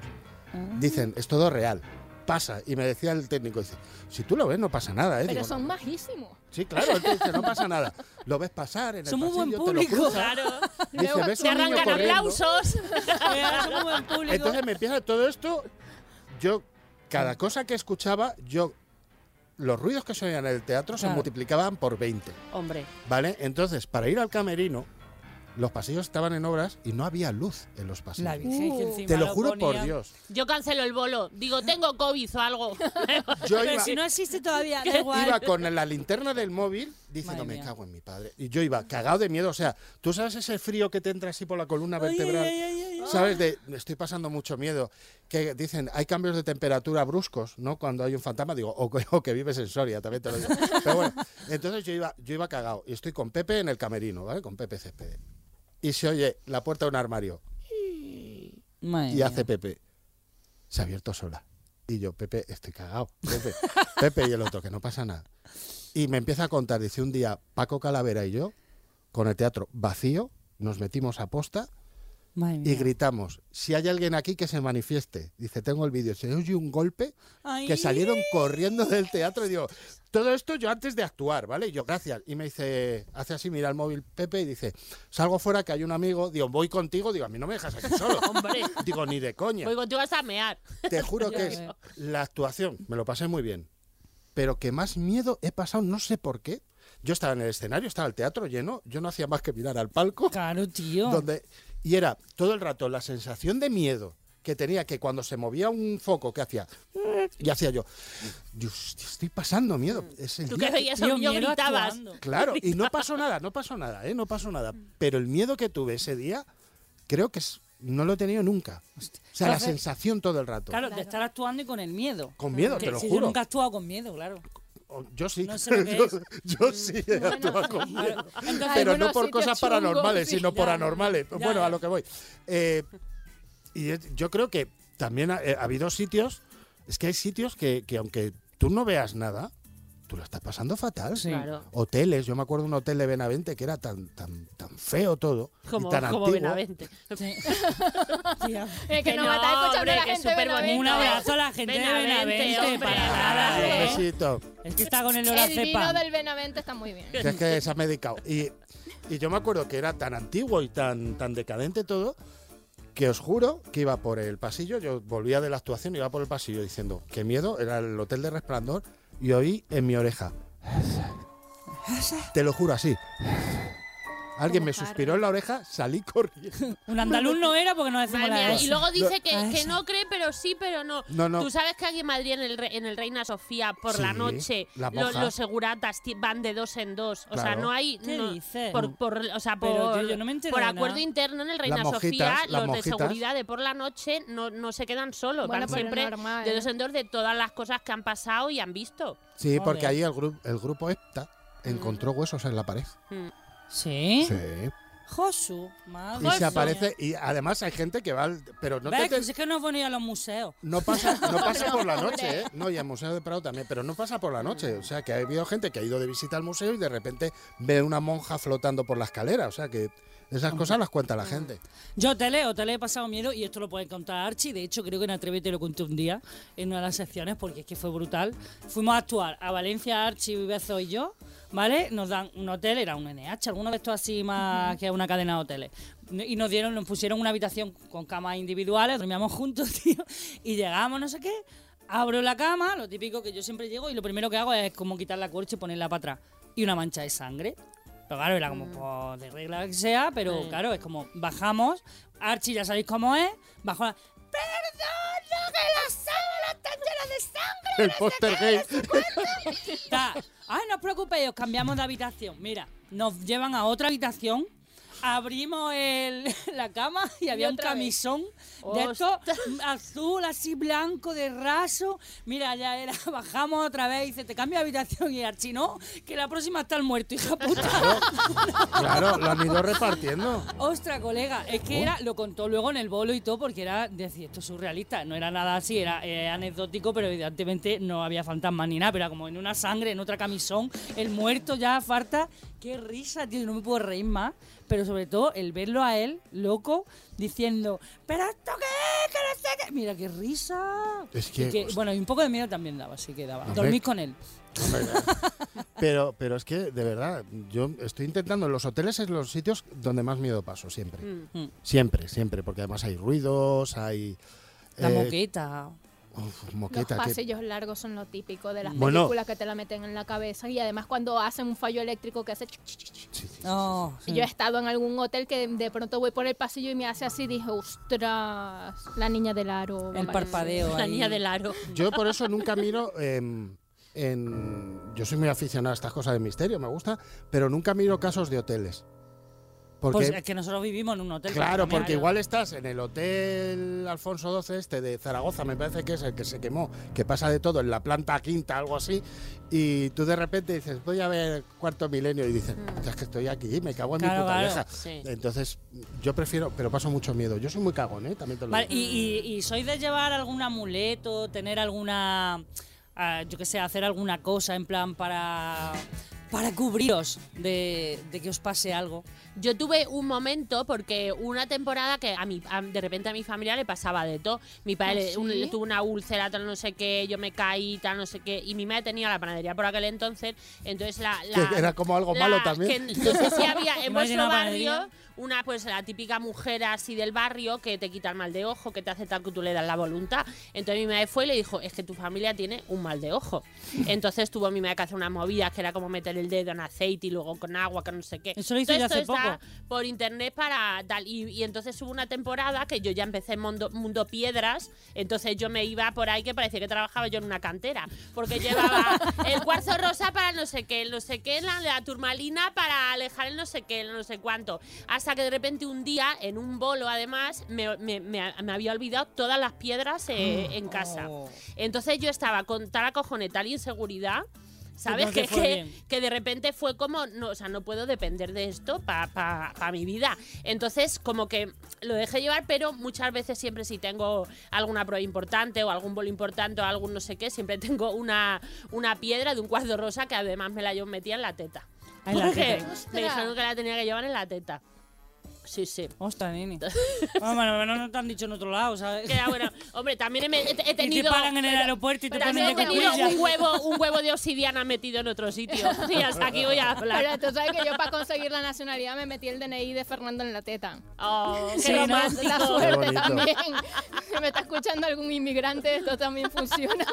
Dicen, es todo real. Pasa. Y me decía el técnico, dice, si tú lo ves, no pasa nada, ¿eh? Pero Digo, son majísimos. Sí, claro, él te dice, no pasa nada. Lo ves pasar en el Somos buen pasillo, te lo público. cruzas. Claro. Dice, ves Te arrancan aplausos. somos buen público. Entonces me empieza todo esto. Yo, cada cosa que escuchaba, yo. Los ruidos que se oían en el teatro se multiplicaban por 20. Hombre. ¿Vale? Entonces, para ir al camerino, los pasillos estaban en obras y no había luz en los pasillos. Encima Te lo juro por. Dios. Yo cancelo el bolo. Digo, tengo COVID o algo. Yo Pero iba, si no existe todavía, da igual. iba con la linterna del móvil diciendo, me cago en mi padre. Y yo iba cagado de miedo. O sea, tú sabes ese frío que te entra así por la columna vertebral. ay, ay, ay. ¿Sabes? De, estoy pasando mucho miedo. Que dicen, hay cambios de temperatura bruscos, ¿no? Cuando hay un fantasma, digo, o, que- o que vives en Soria, también te lo digo. Pero bueno, entonces yo iba, yo iba cagado. Y estoy con Pepe en el camerino, ¿vale? Con Pepe Céspedes. Y se oye la puerta de un armario. Madre Y hace Pepe. Se ha abierto sola. Y yo, Pepe, estoy cagado. Pepe, Pepe y el otro, que no pasa nada. Y me empieza a contar, dice un día, Paco Calavera y yo, con el teatro vacío, nos metimos a posta y gritamos, si hay alguien aquí que se manifieste. Dice, tengo el vídeo. Se oye un golpe Ay. que salieron corriendo del teatro y digo, todo esto yo antes de actuar, ¿vale? Y yo, gracias. Y me dice, hace así, mira el móvil Pepe y dice, salgo fuera que hay un amigo, digo, voy contigo, digo, a mí no me dejas aquí solo. Hombre. Digo, ni de coña. Voy contigo hasta mear. Te juro que es la actuación, me lo pasé muy bien. Pero que más miedo he pasado, no sé por qué. Yo estaba en el escenario, estaba el teatro lleno, yo no hacía más que mirar al palco, Claro, tío. donde y era todo el rato la sensación de miedo que tenía que cuando se movía un foco, que hacía? Y hacía yo, Dios, estoy pasando miedo. Es el Tú día que veías a un niño gritabas. actuando. Claro, y no pasó nada, no pasó nada, ¿eh? No pasó nada. Pero el miedo que tuve ese día, creo que es- no lo he tenido nunca. O sea, la sensación todo el rato. Claro, de estar actuando y con el miedo. Con miedo, Que te lo si juro. Yo nunca he actuado con miedo, claro. Yo sí. No sé yo, sí he actuado con miedo. Claro. Entonces, Pero no por cosas paranormales, sí. sino por anormales. Ya, bueno, ya. a lo que voy. Eh, y yo creo que también ha, eh, ha habido sitios, es que hay sitios que, que aunque tú no veas nada, tú lo estás pasando fatal. Sí. Claro. Hoteles, yo me acuerdo de un hotel de Benavente que era tan, tan, tan feo todo. y Como, tan como antiguo. Benavente. sí. Es que Que no, no, hombre, la que gente de súper bonito. Benavente. Un abrazo a la gente Benavente, de Benavente. hombre, para nada, nada, Un ¿eh? besito. Es que está con el El lorazepam. vino del Benavente está muy bien. Que es que se ha medicado. Y, y yo me acuerdo que era tan antiguo y tan, tan decadente todo, que os juro que iba por el pasillo, yo volvía de la actuación, iba por el pasillo diciendo, qué miedo, era el hotel de resplandor, y oí en mi oreja. Te lo juro así. Alguien me suspiró en la oreja, salí corriendo. Un andaluz no era porque no decimos Madre nada mía, y luego dice que, Ah, que no cree, pero sí, pero no. No, no. Tú sabes que aquí en Madrid, en el, Re- en el Reina Sofía, por la Sí, noche, las lo- los seguratas ti- van de dos en dos. O sea, Claro. no hay. ¿Qué no- dices? Por, por- o sea, Pero por, yo- yo no me entero por de acuerdo nada. interno en el Reina mojitas, Sofía, las los de mojitas. seguridad de por la noche no, no se quedan solos. Bueno, van pero siempre normal, de ¿eh? dos en dos de todas las cosas que han pasado y han visto. Sí, porque Joder. ahí el, grupo el grupo EPTA encontró huesos en la pared. Mm. ¿Sí? Sí. Josu, madre Y se aparece, y además hay gente que va, al- pero no ¿Ves? te, Pues es que no es bueno ir a los museos. No pasa, no pasa por la noche, ¿eh? No, y el Museo de Prado también, pero no pasa por la noche. O sea, que ha habido gente que ha ido de visita al museo y de repente ve una monja flotando por la escalera. O sea, que esas cosas las cuenta la gente. Yo tele, o tele he pasado miedo y esto lo puede contar Archie. De hecho, creo que en Atrévete lo conté un día en una de las secciones porque es que fue brutal. Fuimos a actuar a Valencia, Archie, Bezo y yo, ¿vale? Nos dan un hotel, era un NH, alguno de estos así más que una cadena de hoteles. Y nos dieron, nos pusieron una habitación con camas individuales, dormíamos juntos, tío, y llegamos, no sé qué. Abro la cama, lo típico que yo siempre llego y lo primero que hago es como quitar la corcha y ponerla para atrás. Y una mancha de sangre. Pero claro, era como pues, de regla que sea, pero Sí. claro, es como bajamos, Archie ya sabéis cómo es, bajo la... ¡Perdón, que las sábanas están llenas de sangre! El póster gay. Está. Ay, no os preocupéis, os cambiamos de habitación. Mira, nos llevan a otra habitación, abrimos el- la cama y había un vez. camisón de esto azul, así blanco, de raso. Mira, ya era, bajamos otra vez y dice, te cambio de habitación y Archie, no, que la próxima está el muerto, hija puta. Claro, lo han ido repartiendo. Ostra, colega, es que era, lo contó luego en el bolo y todo, porque era, decir, esto es surrealista, no era nada así, era eh, anecdótico, pero evidentemente no había fantasmas ni nada, pero era como en una sangre, en otra camisón, el muerto ya farta. Qué risa, tío, no me puedo reír más, pero sobre todo el verlo a él, loco, diciendo, ¿pero esto qué es? Que no sé qué. Mira, qué risa. Es que- bueno, y un poco de miedo también daba, así que daba. Dormir con él. Pero, pero es que, de verdad, yo estoy intentando, los hoteles es los sitios donde más miedo paso, siempre. Mm. Siempre, siempre, porque además hay ruidos, hay... La eh, moqueta. Uf, Los moqueta, que- pasillos largos son lo típico de las Bueno. películas que te la meten en la cabeza y además cuando hacen un fallo eléctrico que hace... ch, ch, ch, ch. sí, sí. Oh, sí. Yo he estado en algún hotel que de pronto voy por el pasillo y me hace así dije, ostras, la niña del aro. el mamá". parpadeo. La ahí. niña del aro. Yo por eso nunca miro em, en... Yo soy muy aficionado a estas cosas de misterio, me gusta, pero nunca miro casos de hoteles. Porque, Pues es que nosotros vivimos en un hotel. claro, porque igual estás en el hotel Alfonso XII este de Zaragoza, me parece que es el que se quemó, que pasa de todo en la planta quinta, algo así, y tú de repente dices, voy a ver cuarto milenio, y dices, es que estoy aquí, me cago en mi Claro, puta claro. vieja. Sí. Entonces, yo prefiero, pero paso mucho miedo. Yo soy muy cagón, ¿eh? También te lo Vale, digo. y, y, y sois de llevar algún amuleto, tener alguna, ah, yo qué sé, hacer alguna cosa en plan para, para cubriros de, de que os pase algo. Yo tuve un momento, porque una temporada que a mi, a- de repente a mi familia le pasaba de todo. Mi padre ¿Ah, le- un- sí? le tuvo una úlcera, tal no sé qué, yo me caí, tal no sé qué. Y mi madre tenía la panadería por aquel entonces. Entonces la. era como algo la- malo también. que no sé si había en vuestro una barrio panadería. una, pues la típica mujer así del barrio que te quita el mal de ojo, que te hace tal que tú le das la voluntad. Entonces mi madre fue y le dijo: Es que tu familia tiene un mal de ojo. Entonces tuvo mi madre que hacer unas movidas que era como meter el dedo en aceite y luego con agua, que no sé qué. Eso lo hice yo hace está por internet para tal. Y, y entonces hubo una temporada que yo ya empecé en mundo, mundo piedras, entonces yo me iba por ahí que parecía que trabajaba yo en una cantera, porque llevaba el cuarzo rosa para no sé qué, el no sé qué, la, la turmalina para alejar el no sé qué, el no sé cuánto. Hasta que de repente un día, en un bolo además, me, me- me- me había olvidado todas las piedras eh, en casa. Oh. Entonces yo estaba con tal acojone, tal inseguridad. ¿Sabes? no Que, que, de repente fue como, no, o sea, no puedo depender de esto para mi vida. Entonces, como que lo dejé llevar, pero muchas veces siempre si tengo alguna prueba importante o algún bolo importante o algún no sé qué, siempre tengo una, una piedra de un cuarzo rosa que además me la yo metía en la teta. Porque me dijeron que la tenía que llevar en la teta. Sí, sí. Ostras, nini. Bueno, bueno, no, te han dicho en otro lado, ¿sabes? Que bueno. Hombre, también he, he- he Y te tenido. paran en el aeropuerto y te ponen he de tenido cuclilla. un huevo, un huevo de obsidiana metido en otro sitio. Y hasta aquí voy a Pero hablar. tú sabes que yo para conseguir la nacionalidad me metí el DNI de Fernando en la teta. Oh, qué Sí, romántico. La Qué suerte también. Si me está escuchando algún inmigrante, esto también funciona.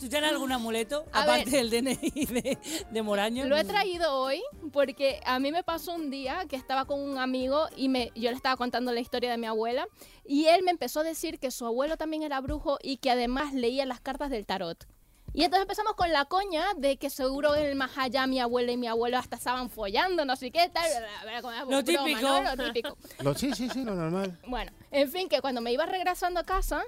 ¿Tú tienes algún amuleto? A aparte ver. del DNI de, de Moraño. Lo he traído hoy porque a mí me pasó un día que estaba con un amigo y me, yo le estaba contando la historia de mi abuela y él me empezó a decir que su abuelo también era brujo y que además leía las cartas del tarot. Y entonces empezamos con la coña de que seguro en el más allá mi abuela y mi abuelo hasta estaban follando, no sé qué, tal. bla, bla, bla, como Lo broma, típico. ¿no? Lo típico. Lo- sí, sí, sí, lo normal. Bueno, en fin, que cuando me iba regresando a casa,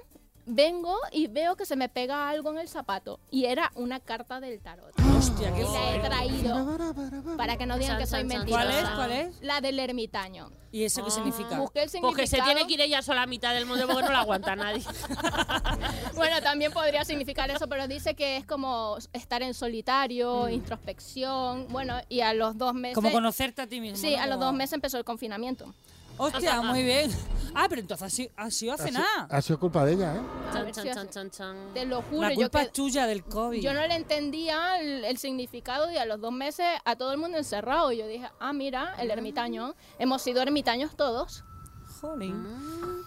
vengo y veo que se me pega algo en el zapato. Y era una carta del tarot. Hostia, qué Y la he traído para que no digan que soy mentirosa. ¿Cuál es? ¿Cuál es? La del ermitaño. ¿Y eso qué significa? Busqué el significado. Porque se tiene que ir ella sola a mitad del mundo porque no la aguanta nadie. Bueno, también podría significar eso, pero dice que es como estar en Mm. solitario, introspección. Bueno, y a los dos meses. Como conocerte a ti mismo. Sí, ¿no? a los Como- dos meses empezó el confinamiento. Hostia, muy bien. Ah, pero entonces ha sido, ha sido hace Ha sido- nada. Ha sido culpa de ella, ¿eh? A Chan, ver chan, si chan, hace- chan, chan. Te lo juro, La yo culpa que es tuya del COVID. yo no le entendía el, el significado y a los dos meses a todo el mundo encerrado. Y yo dije, ah, mira, el ermitaño. Hemos sido ermitaños todos. Jolín.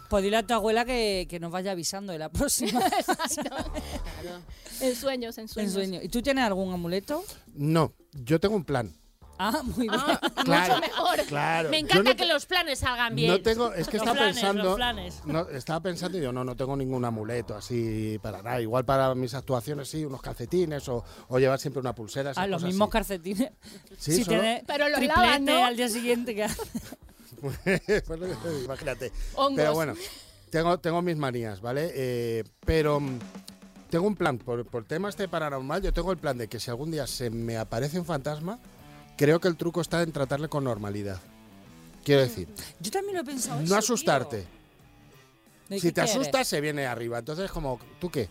Pues dile a tu abuela que, que nos vaya avisando de la próxima. En sueños, en en sueños. sueño. ¿Y tú tienes algún amuleto? No, yo tengo un plan. Ah, muy bien. Claro, mejor. claro. Me encanta no que los planes salgan bien. No tengo, es que Los estaba planes, pensando. los planes. No, estaba pensando y yo no, no tengo ningún amuleto así para nada. Igual para mis actuaciones sí, unos calcetines o, o llevar siempre una pulsera. Ah, los mismos así. calcetines. Sí, si Pero los lavas, ¿no? al día siguiente que Imagínate. Hongos. Pero bueno, tengo, tengo mis manías, ¿vale? Eh, pero mm, tengo un plan. Por, por tema este paranormal, yo tengo el plan de que si algún día se me aparece un fantasma, creo que el truco está en tratarle con normalidad. Quiero decir, Yo también lo he pensado. eso, no asustarte. tío. ¿De Si te quieres? asustas, se viene arriba. Entonces, como, ¿tú qué?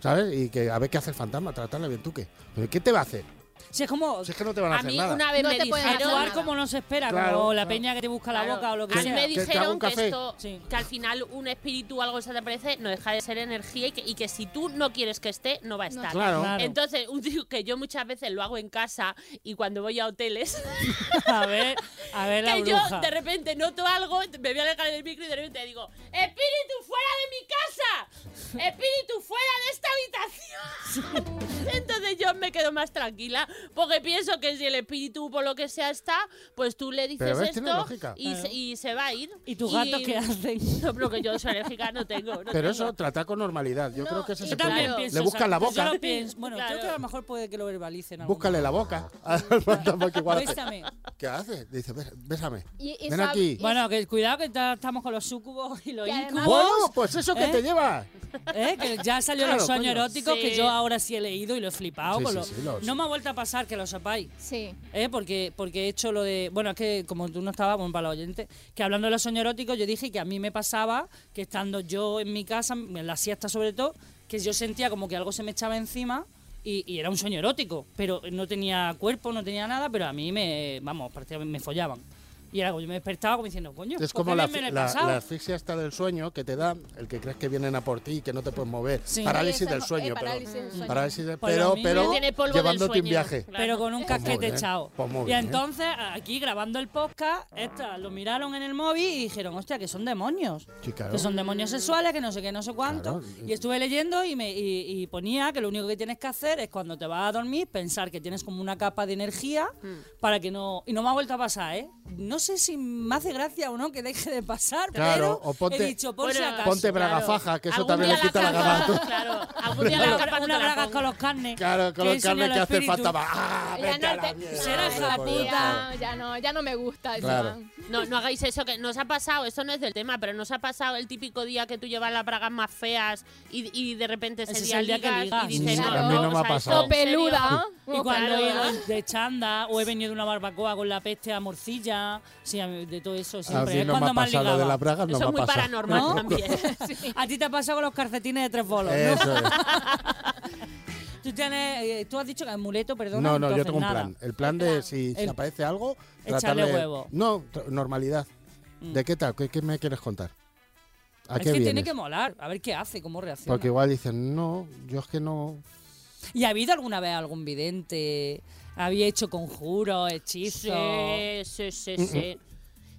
¿Sabes? Y que a ver qué hace el fantasma, tratarle bien, ¿tú qué? ¿Pero qué te va a hacer? Si es como Si es que no te van a, A hacer mí nada. una vez No me dijeron... actuar como no se espera, Claro, como la claro. peña que te busca la Claro. boca o lo que a mí sea. me ¿Que te hago dijeron que, café? esto, Sí. que al final un espíritu o algo se te aparece no deja de ser energía y que, y que si tú no quieres que esté, no va a estar. Claro. Claro. Entonces, un tío que yo muchas veces lo hago en casa y cuando voy a hoteles, A ver, a ver la que bruja. yo de repente noto algo, me voy a alejar del micro y de repente digo, ¡Espíritu fuera de mi casa! ¡Espíritu fuera de esta habitación! Entonces yo me quedo más tranquila porque pienso que si el espíritu por lo que sea está, pues tú le dices Pero ves, tiene esto lógica. y, se, y se va a ir. ¿Y tus gatos qué hacen? No, pero que yo soy alérgica, no tengo. no Pero tengo. eso, tratar con normalidad. Yo No, creo que eso y se también Claro. pienso. Le buscan la sea, yo boca. lo pienso. Bueno, creo Claro. que a lo mejor puede que lo verbalicen. algún Búscale la boca al fantasma que hace. Bésame. ¿Qué hace? Dice, "Ves- bésame. Y- y Ven aquí. Bueno, que cuidado que ta- estamos con los sucubos y los Y además- incubos. Bueno, pues eso que ¿Eh? te lleva. ¿Eh? Que ya salió Claro, los sueños coño. eróticos que yo ahora sí he leído y lo he flipado. Sí, con sí, lo- sí, los- No me ha vuelto a pasar, que lo sepáis. Sí. ¿eh? Porque, porque he hecho lo de. Bueno, es que como tú no estabas, bueno, para los oyentes, que hablando de los sueños eróticos, yo dije que a mí me pasaba que estando yo en mi casa, en la siesta sobre todo, que yo sentía como que algo se me echaba encima. Y, y era un sueño erótico, pero no tenía cuerpo, no tenía nada, pero a mí me, vamos, parecía que me follaban. Y era como yo me despertaba como diciendo, coño, Es pues como la, bien me lo he la- la asfixia está del sueño que te da el que crees que vienen a por ti y que no te puedes mover. Sí. Parálisis Sí, eso del sueño, eh, pero- parálisis del sueño. parálisis de- Pues lo pero, pero del llevándote un sueño. viaje. Claro. Pero con un Pues casquete echado. pues y bien. entonces, aquí grabando el podcast, esta, lo miraron en el móvil y dijeron, hostia, que son demonios. Sí, claro. Que son demonios sexuales, que no sé qué, no sé cuánto. Claro. Y estuve leyendo y, me, y, y ponía que lo único que tienes que hacer es cuando te vas a dormir, pensar que tienes como una capa de energía para que no... Y no me ha vuelto a pasar, ¿eh? No sé si me hace gracia o no que deje de pasar, Claro, pero o ponte- he dicho, por si Bueno, acaso. Ponte braga faja, que eso también le quita la capa- gana a tú. Claro, algún día la Una, la pongo. con los carnes. Claro, con que los carnes que hace falta. va, ¡Ah, vete a la mierda! Será hija puta. Ya, no, ya no me gusta. Claro. No, no hagáis eso, que nos ha pasado, esto no es del tema, pero nos ha pasado el típico día que tú llevas las bragas más feas y, y de repente ese, Ese es día el día que ligas, ligas. y dices, Sí, no, a mí no, me ha pasado. Peluda. Y cuando Claro. he ido de chanda o he venido de una barbacoa con la peste a morcilla, sí, a mí- de todo eso A siempre. mí es no me cuando ha más pasado lo de las bragas, no Eso me ha muy pasado. paranormal ¿No? también. A ti te ha pasado con los calcetines de tres bolos, ¿no? Eso es. Tú, tienes, eh, tú has dicho que amuleto, perdona. No, no, yo tengo un nada. plan. El plan de si, si El- aparece algo, echarle tratarle. huevo. No, normalidad. Mm. ¿De qué tal? ¿Qué, qué me quieres contar? ¿A Es qué que tiene vienes? que molar, a ver qué hace, cómo reacciona. Porque igual dicen, no, yo es que no. ¿Y ha habido alguna vez algún vidente? ¿Había hecho conjuros, hechizos? Sí, sí, sí, sí.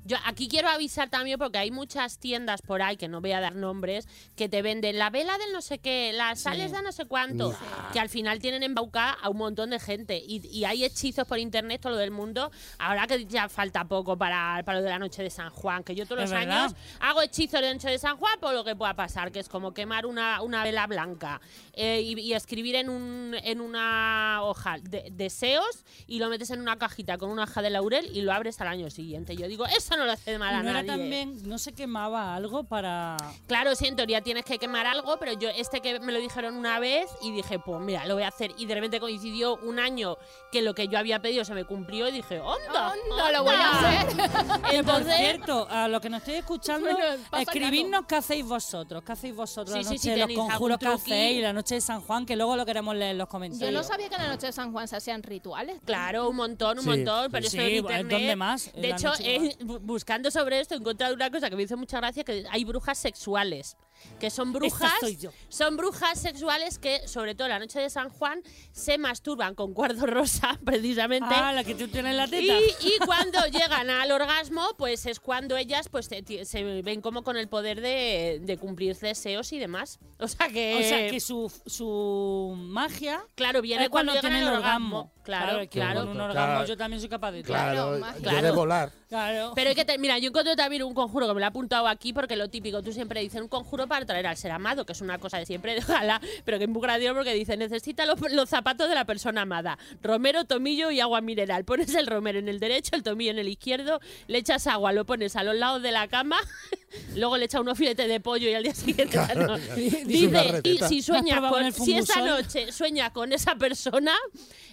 Yo aquí quiero avisar también porque hay muchas tiendas por ahí, que no voy a dar nombres, que te venden la vela del no sé qué, las sales de no sé cuánto, que al final tienen embaucada a un montón de gente. Y, y hay hechizos por internet todo lo del mundo. Ahora que ya falta poco para, para lo de la noche de San Juan, que yo todos los verdad. años hago hechizos de noche de San Juan por lo que pueda pasar, que es como quemar una, una vela blanca eh, y, y escribir en, un, en una hoja de- deseos y lo metes en una cajita con una hoja de laurel y lo abres al año siguiente. Yo digo, eso no lo hace mal ¿Y a no era nadie. también, no se quemaba algo para...? Claro, sí, en teoría tienes que quemar algo, pero yo este que me lo dijeron una vez y dije, pues mira, lo voy a hacer. Y de repente coincidió un año que lo que yo había pedido se me cumplió y dije, ¡onda! No lo voy a hacer. Que por Entonces, cierto, a los que nos estéis escuchando, Bueno, escribidnos qué hacéis vosotros, qué hacéis vosotros Sí, la sí, noche de los conjuros que hacéis la noche de San Juan, que luego lo queremos leer en los comentarios. Yo no sabía que en la noche de San Juan se hacían rituales. Claro, un montón, un Sí, montón, pero sí. esto en Sí, internet. ¿dónde más? De hecho, bu- buscando sobre esto he encontrado una cosa que me hizo mucha gracia, que hay brujas sexuales. Que son brujas, soy yo. son brujas sexuales que, sobre todo la noche de San Juan, se masturban con cuarzo rosa, precisamente. Ah, la que tú tienes en la Y, teta. y cuando llegan al orgasmo, pues es cuando ellas pues se ven como con el poder de, de cumplir deseos y demás. O sea que, O sea, que su, su magia claro, viene es cuando llegan tiene el orgasmo. Claro, claro. con un Claro. orgasmo yo también soy capaz de todo. Claro, Claro, más- yo claro. de volar. Claro. Pero hay que te- mira, yo encuentro también un conjuro que me lo he apuntado aquí porque lo típico, tú siempre dices un conjuro para traer al ser amado, que es una cosa de siempre ojalá, pero que es muy gracioso porque dice, necesita los zapatos de la persona amada, romero, tomillo y agua mineral. Pones el romero en el derecho, el tomillo en el izquierdo, le echas agua, lo pones a los lados de la cama, luego le echas unos filetes de pollo y al día siguiente... no. una Dice, y si sueñas con, si esa noche sueñas con esa persona,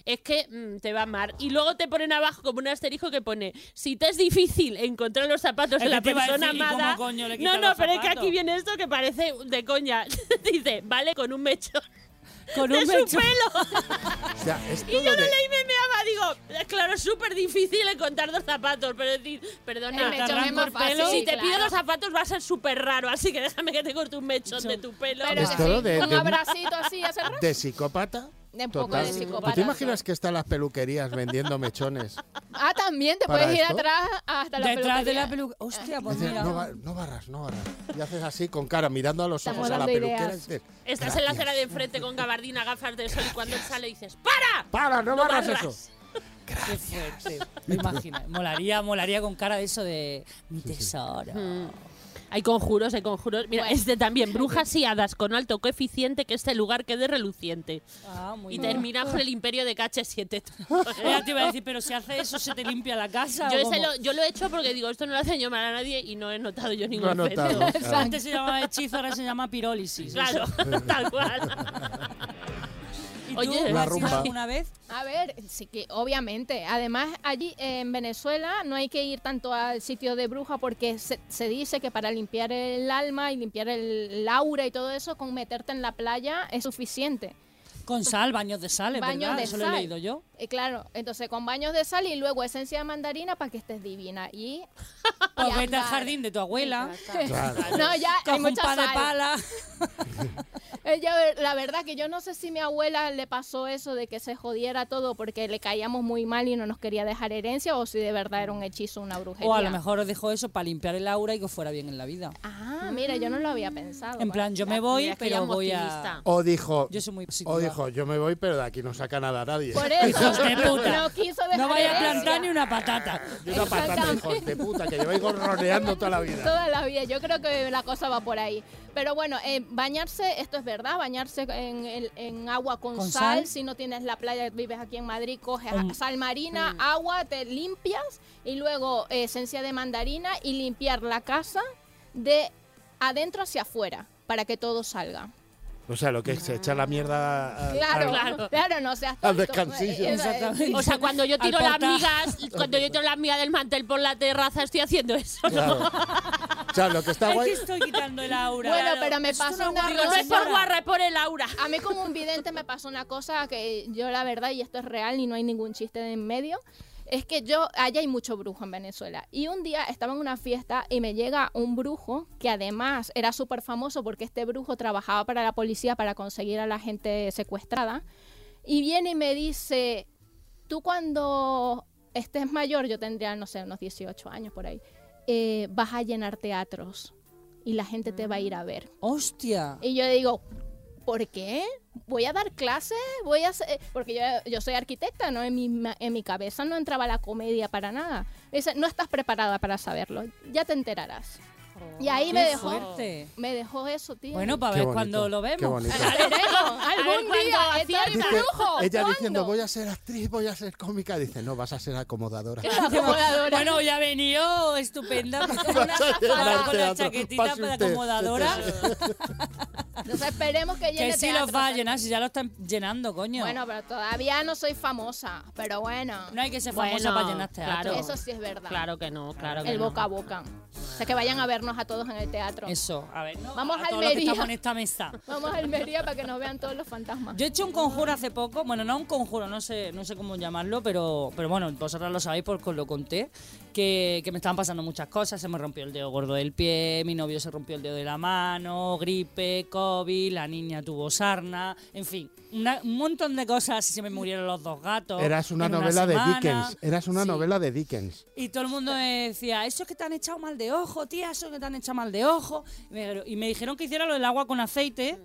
es que mm, te va mal. Y luego te ponen abajo como un asterisco que pone, si te es difícil encontrar los zapatos Es de la a persona decir, ¿y cómo amada... coño le no, no, pero es que aquí viene esto que parece de coña. Dice, vale, con un mechón Con de un su mechón. pelo. O sea, Y yo no de- leí me meaba, digo, "Eh, claro, es súper difícil encontrar dos zapatos, pero decir, perdona, El mechón es pelo, fácil. si te pido los zapatos va a ser súper raro, así que déjame que te corte un mechón de tu pelo. Pero Es todo de- un abracito así hace de psicópata. De un poco Total. de ¿Tú psicópata. te imaginas que están las peluquerías vendiendo mechones? Ah, también te ¿Para puedes ir esto? atrás hasta la Detrás de la peluquería. peluca. Hostia, pues Dices, mira. no, no barras, no barras. Y haces así con cara, mirando a los Estamos ojos a la dando peluquera y ideas. dices, Estás en la "Gracias". acera de enfrente con gabardina, gafas de sol y cuando él sale dices ¡Para! ¡Para, no, No barras, barras. eso! Qué fuerte. Me imagino. Molaría, molaría con cara de eso de mi tesoro. Hay conjuros, hay conjuros. Mira, Bueno. este también, brujas y hadas con alto coeficiente que este lugar quede reluciente. Ah, muy Y bien. termina con el imperio de KH7. Ya te iba a decir, pero si hace eso, ¿se te limpia la casa? yo, ese lo, yo lo he hecho porque digo, esto no lo hace yo mal a nadie y no he notado yo ningún No he efecto. notado. Claro. Antes se llamaba hechizo, ahora se llama pirólisis. Claro, tal cual. ¿Y Oye, La rumba. alguna vez? A ver, sí que obviamente. Además, allí en Venezuela no hay que ir tanto al sitio de bruja porque se, se dice que para limpiar el alma y limpiar el, el aura y todo eso, con meterte en la playa es suficiente. Con sal, baños de sal, es Baños verdad, de eso lo he sal. leído yo. Eh, claro, entonces con baños de sal y luego esencia de mandarina para que estés divina. Y. Pues vete al jardín de tu abuela, Claro. No, ya hay coge un mucha pa de sal. pala. Ella, la verdad que yo no sé si mi abuela le pasó eso de que se jodiera todo porque le caíamos muy mal y no nos quería dejar herencia o si de verdad era un hechizo, una brujería. O a lo mejor os dejó eso para limpiar el aura y que os fuera bien en la vida. Ah, mira, yo no lo había pensado. En plan, yo me voy, pero voy a... O dijo, Yo soy muy positiva. o dijo, yo me voy, pero de aquí no saca nada a nadie. Por eso, Hijos de puta. no quiso dejar No vaya a plantar ni una patata. Y una patata, hijos de puta, que lleváis gorroneando toda la vida. Toda la vida, yo creo que la cosa va por ahí. Pero bueno, eh, bañarse, esto es verdad, bañarse en, en agua con, ¿Con sal, sal? si no tienes la playa, vives aquí en Madrid, coges Um. sal marina, agua, te limpias y luego eh, esencia de mandarina y limpiar la casa de adentro hacia afuera para que todo salga. O sea, lo que es se echa la mierda al- Claro, al- claro, no seas Al tonto. descansillo. Eh, Exactamente. O sea, cuando yo tiro las migas, cuando yo tiro las migas del mantel por la terraza, estoy haciendo eso. ¿no? Claro. O sea, lo que está Es guay. que estoy quitando el aura. Bueno, Claro. pero me pasó una una Digo, no es por guarra, es por el aura. A mí como un vidente me pasó una cosa que yo la verdad, y esto es real y no hay ningún chiste de en medio, es que yo, allá hay mucho brujo en Venezuela. Y un día estaba en una fiesta y me llega un brujo que además era súper famoso porque este brujo trabajaba para la policía para conseguir a la gente secuestrada. Y viene y me dice, tú cuando estés mayor, yo tendría, no sé, unos 18 años por ahí, eh, vas a llenar teatros y la gente te va a ir a ver. Hostia. Y yo digo, ¿por qué? ¿Voy a dar clases? Voy a hacer-?" Porque yo, yo soy arquitecta, ¿no? En mi, en mi cabeza no entraba la comedia para nada. Dice, no estás preparada para saberlo, ya te enterarás. Y ahí me dejó, fuerte. me dejó eso, tío. Bueno, para Qué ver bonito, cuando lo qué vemos. bonito. Ver, Veremos, algún cuando día, esto acierta. es Dice, brujo. ella ¿cuándo? diciendo, voy a ser actriz, voy a ser cómica. Dice, no, vas a ser acomodadora. Acomodadora. Bueno, ya ha venido estupenda. Una con la teatro. chaquetita Pase para usted, acomodadora. Entonces esperemos que llene Que sí los teatros va a llenar, si ya lo están llenando, coño. Bueno, pero todavía no soy famosa, pero bueno, no hay que ser famosa Bueno, para llenar teatro. claro. eso sí es verdad. Claro que no, claro que El no. boca a boca. O sea, que vayan a vernos a todos en el teatro. Eso, a ver, ¿no? Vamos a a todos los que Almería. estamos en esta mesa. Vamos a Almería para que nos vean todos los fantasmas. Yo he hecho un conjuro hace poco, bueno, no un conjuro, no sé, no sé cómo llamarlo, pero, pero bueno, vosotros lo sabéis porque os lo conté, que, que me estaban pasando muchas cosas, se me rompió el dedo gordo del pie, mi novio se rompió el dedo de la mano, gripe, COVID, la niña tuvo sarna, en fin, una- un montón de cosas, se me murieron los dos gatos. Eras una novela de. Dickens. Eras una Sí. novela de Dickens. Y todo el mundo me decía, eso es que te han echado mal de ojo, tía, eso es que te han echado mal de ojo. Y me, y me dijeron que hiciera lo del agua con aceite.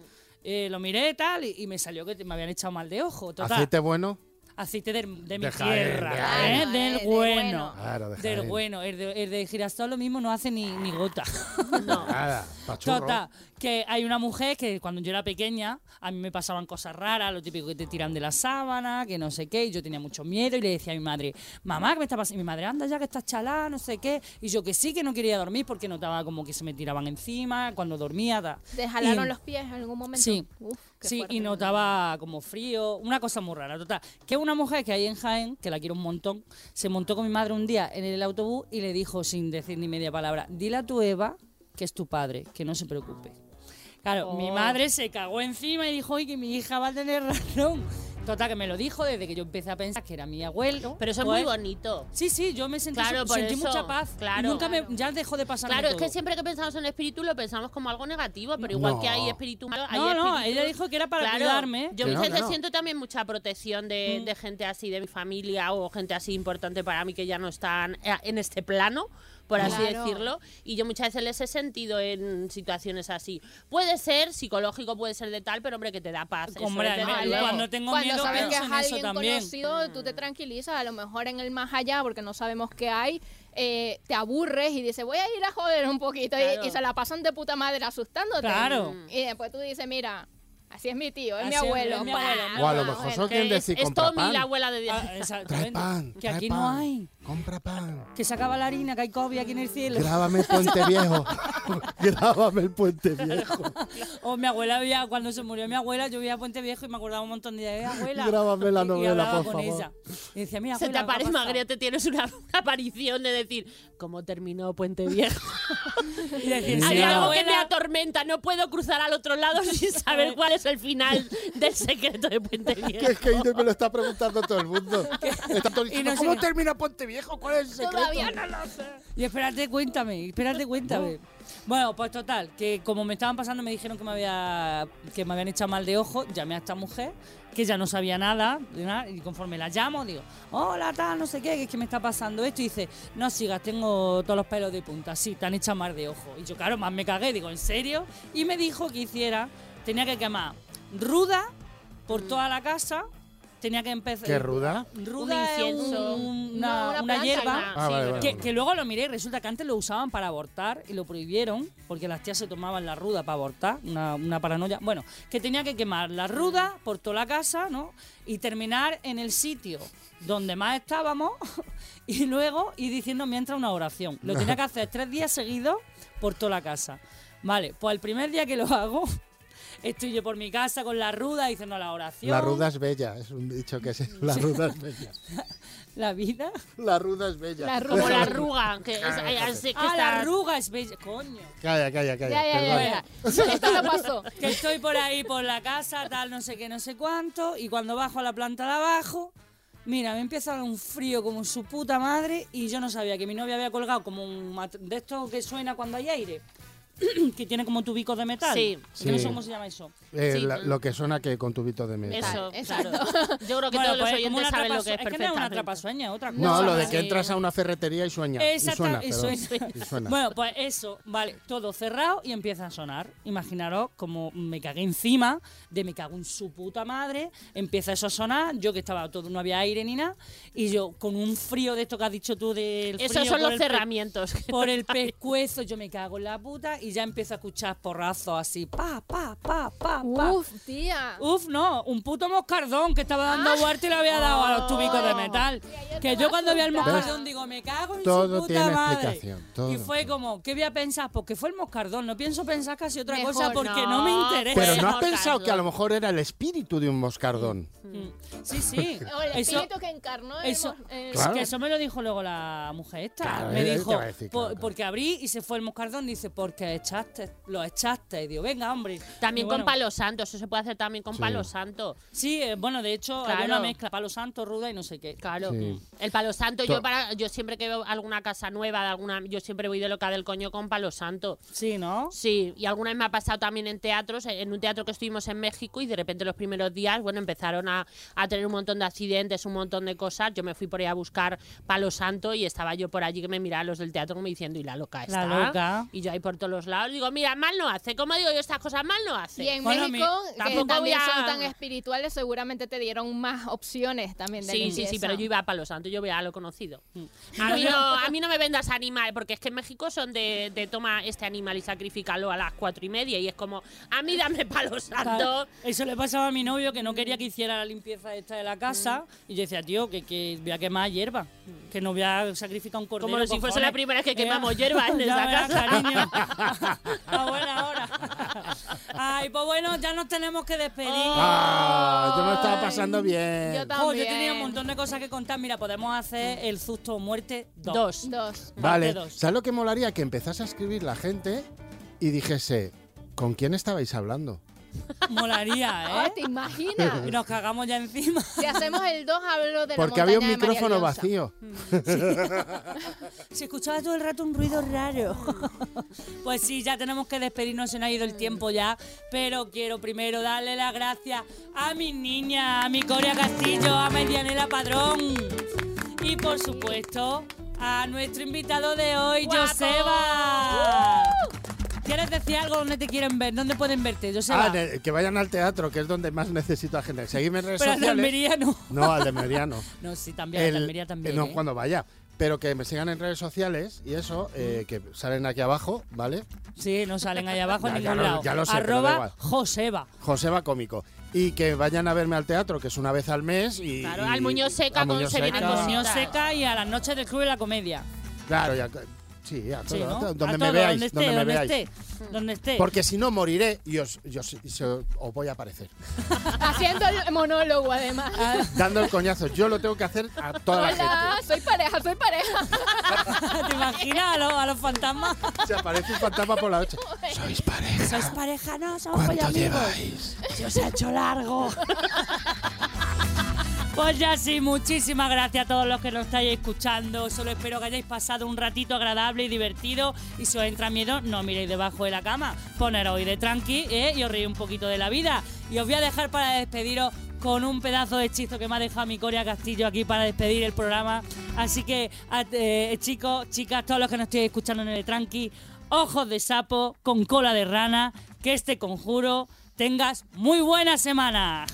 eh, lo miré tal y, y me salió que me habían echado mal de ojo. Total, Aceite bueno. Aceite de, de mi De Jaén, tierra, de ¿eh? Jaén. del de bueno. bueno. Claro, de del bueno. El de, el de girasol lo mismo no hace ni, ni gota. Nada, pachurro. Total, que hay una mujer que cuando yo era pequeña, a mí me pasaban cosas raras, lo típico que te tiran de la sábana, que no sé qué, y yo tenía mucho miedo y le decía a mi madre, mamá, ¿qué me está pasando? Y mi madre, anda ya que estás chalada, no sé qué. Y yo que sí, que no quería dormir porque notaba como que se me tiraban encima cuando dormía. ta. ¿Te jalaron Y- los pies en algún momento? Sí. Uf, Sí, fuerte. y notaba como frío, una cosa muy rara, total. Que una mujer que hay en Jaén, que la quiero un montón, se montó con mi madre un día en el autobús y le dijo sin decir ni media palabra, dile a tu Eva que es tu padre, que no se preocupe. Claro, mi Oh. madre se cagó encima y dijo, oye, que mi hija va a tener razón. Total, que me lo dijo desde que yo empecé a pensar que era mi abuelo. Pero eso es pues- muy bonito. Sí, sí, yo me sentí, Claro, por sentí eso, mucha paz. claro. Y nunca me, ya dejó de pasar Claro, es que siempre que pensamos en espíritu lo pensamos como algo negativo, pero igual No. que hay espíritu malo, hay No, no, espíritus- ella dijo que era para Claro, cuidarme. Yo no, no. siento también mucha protección de, de gente así de mi familia o gente así importante para mí que ya no están eh, en este plano, por así Claro. decirlo. Y yo muchas veces les he sentido en situaciones así. Puede ser psicológico, puede ser de tal, pero hombre, que te da paz. eso Hombre, luego. cuando tengo Cuando miedo sabes que es en eso alguien también. conocido, tú te tranquilizas, a lo mejor en el más allá, porque no sabemos qué hay, eh, te aburres y dices, voy a ir a joder un poquito, y- y, se la pasan de puta madre asustándote. Claro. Y después tú dices, mira, así es mi tío, es mi Así abuelo. es mi abuelo, O a lo mejor es, decir es compra Tommy, pan. la abuela de Ah, exactamente. Trae pan, que trae aquí pan. no hay. compra pan. Que se acaba la harina, que hay COVID aquí en el cielo. Grábame el puente viejo. Grábame el puente viejo. O mi abuela veía, cuando se murió mi abuela, yo veía Puente Viejo y me acordaba un montón de días, "Eh, abuela. Grábame la novela, por favor. ella. Y decía, mira, Se te abuela, ¿qué ha aparece, pasado?". Magritte, tienes una, una aparición de decir, ¿cómo terminó Puente Viejo? Y Sí, Hay "Sí, algo que abuela". me atormenta, no puedo cruzar al otro lado sin saber cuál es el final del secreto de Puente Que Viejo. es que me lo está preguntando todo el mundo. Está todo diciendo, no sé ¿Cómo qué. termina Puente Viejo? ¿Cuál es el secreto? Todavía no lo sé. Y espérate, cuéntame, espérate, cuéntame. Bueno, pues total, que como me estaban pasando me dijeron que me había que me habían echado mal de ojo, llamé a esta mujer que ya no sabía nada, nada, y conforme la llamo digo, hola tal, no sé qué, que es que me está pasando esto y dice, no sigas, tengo todos los pelos de punta, sí, te han echado mal de ojo. Y yo claro, más me cagué, digo, ¿en serio? Y me dijo que hiciera, tenía que quemar ruda por toda la casa, tenía que empezar... ¿Qué ruda? Ruda Un es No, una, una una planta, hierba una- Ah, sí, vale, una- vale. que, que luego lo miré y resulta que antes lo usaban para abortar y lo prohibieron porque las tías se tomaban la ruda para abortar, una, una paranoia. Bueno, que tenía que quemar la ruda por toda la casa, ¿no? Y terminar en el sitio donde más estábamos y luego ir diciendo mientras una oración. Lo tenía que hacer tres días seguidos por toda la casa. Vale, pues el primer día que lo hago, estoy yo por mi casa con la ruda diciendo la oración. La ruda es bella, es un dicho que es. La ruda es bella. La vida. La ruda es bella. La Como la arruga, que es, que Ah, la está- arruga es bella. Coño. Calla, calla, calla. Ya, ya, ya. Esto no pasó. que estoy por ahí por la casa, tal, no sé qué, no sé cuánto, y cuando bajo a la planta de abajo, mira, me empieza a dar un frío como su puta madre, y yo no sabía que mi novia había colgado como un de estos que suena cuando hay aire, que tiene como tubicos de metal. Sí. No sé cómo se llama eso. Eh, Sí. la- lo que suena que con tubito de metal. Eso, Exacto. claro. Yo creo que Bueno, todos los pues, como oyentes una saben lo que es Es que no es una atrapasueña, otra cosa. No, lo de que entras a una ferretería y sueña. Y Exacta- suena, y suena. Y suena. Bueno, pues eso, vale, todo cerrado y empieza a sonar. Imaginaros como me cagué encima de me cago en su puta madre, empieza eso a sonar, yo que estaba todo, no había aire ni nada, y yo con un frío de esto que has dicho tú del frío Esos son los cerramientos. Por el pescuezo, yo me cago en la puta y ya empiezo a escuchar porrazos así, pa, pa, pa, pa, pa. Uf, tía. Uf, no, un puto moscardón que estaba dando vuelta y le había dado a los tubicos de metal. Que yo cuando vi al moscardón digo, me cago en Todo su puta tiene madre. explicación, todo. Y fue como, ¿qué voy a pensar? Porque fue el moscardón, no pienso pensar casi otra Mejor cosa porque no, no, me interesa. Pero no has pensado que a lo mejor era el espíritu de un moscardón. Mm, Sí, sí. O el Eso, espíritu que encarnó el eso- Claro. que eso me lo dijo luego la mujer esta. Claro, me te dijo, decir, "Po- claro, claro. porque abrí y se fue el moscardón. Dice, porque echaste, lo echaste. Y digo, venga, hombre. También con palo santo, eso se puede hacer también con Sí. palo santo. Sí, eh, bueno, de hecho, Claro. una mezcla, palo santo, ruda y no sé qué. Claro. Sí. El palo santo, To- yo para yo siempre que veo alguna casa nueva de alguna yo siempre voy de loca del coño con palo santo. Sí, ¿no? Sí, y alguna vez me ha pasado también en teatros, en un teatro que estuvimos en México y de repente los primeros días, bueno, empezaron a, a tener un montón de accidentes, un montón de cosas. Yo me fui por ahí a buscar palo santo y estaba yo por allí que me miraban los del teatro como diciendo, y la loca La está. loca. Y yo ahí por todos los lados digo, mira, mal no hace. ¿Cómo digo yo estas cosas? Mal no hace. Y en Bueno, México, que tampoco también voy a- son tan espirituales, seguramente te dieron más opciones también de Sí, sí, limpieza. sí, pero yo iba a Palo Santo, yo veía a lo conocido. Mm. A mí, no, a mí no me vendas animal, porque es que en México son de, de toma este animal y sacrifícalo a las cuatro y media y es como, a mí dame Palo Santo. Claro, Eso le pasaba a mi novio que no quería que hiciera la limpieza esta de la casa. Mm. Y yo decía, tío, que, que voy a quemar hierba. Que no voy a sacrificar un cordero. Como si fuese la primera vez que Eh, quemamos hierba en esa casa. cariño. a buena hora. Ay, pues bueno, ya nos tenemos que despedir. Ah, yo me lo estaba pasando bien. Yo también. yo tenía un montón de cosas que contar. Mira, podemos hacer el susto o muerte 2. Dos. Dos. Vale, dos. ¿sabes lo que molaría? Que empezase a escribir la gente y dijese, ¿con quién estabais hablando? Molaría, Oh, ¿eh? ¿Te imaginas? Y nos cagamos ya encima. si hacemos el 2, hablo de Porque la había un micrófono vacío. Se escuchaba todo el rato un ruido raro. Pues sí, ya tenemos que despedirnos, se nos ha ido el tiempo ya. Pero quiero primero darle las gracias a mis niñas, a mi Corea Castillo, a Medianela Padrón. Y por supuesto, a nuestro invitado de hoy, ¡Guapo! Joseba. ¿Quieres decir algo? ¿Dónde te quieren ver? ¿Dónde pueden verte, Joseba? Ah, de- que vayan al teatro, que es donde más necesito a gente. Seguidme en redes Pero el de sociales. Almería no. No, al de Meriano. No, sí, también, el de Almería también. no, ¿eh? cuando vaya. pero que me sigan en redes sociales y eso, eh, que salen aquí abajo, ¿vale? Sí, no salen ahí abajo en ningún lo- lado. ya lo sé, pero da Arroba igual. Joseba. Joseba Cómico. Y que vayan a verme al teatro, que es una vez al mes. Y, Claro, y- al Muñoz Seca al con Muñoz Seca. Al Muñoz. Seca y a las noches del Club de la Comedia. Claro, ya, sí, a todo, Sí, ¿no? a todo, A donde todo, me veáis, donde esté, donde me donde veáis. esté, donde esté. Porque si no moriré y os, y os- y se- os voy a aparecer. Haciendo el monólogo, además. Dando el coñazo. Yo lo tengo que hacer a toda la Hola, soy pareja, soy pareja. ¿Te imaginas a los, a los fantasmas? gente. Se aparece un fantasma por la noche. Sois pareja. ¿Sois pareja? No, somos ¿Cuánto lleváis? Se os ha hecho largo. Pues ya sí, muchísimas gracias a todos los que nos estáis escuchando. Solo espero que hayáis pasado un ratito agradable y divertido. Y si os entra miedo, no miréis debajo de la cama. Poneros de tranqui ¿eh? y os reír un poquito de la vida. Y os voy a dejar para despediros con un pedazo de hechizo que me ha dejado mi Coria Castillo aquí para despedir el programa. Así que, eh, chicos, chicas, todos los que nos estéis escuchando en el tranqui, ojos de sapo con cola de rana, que este conjuro tengas muy buena semana.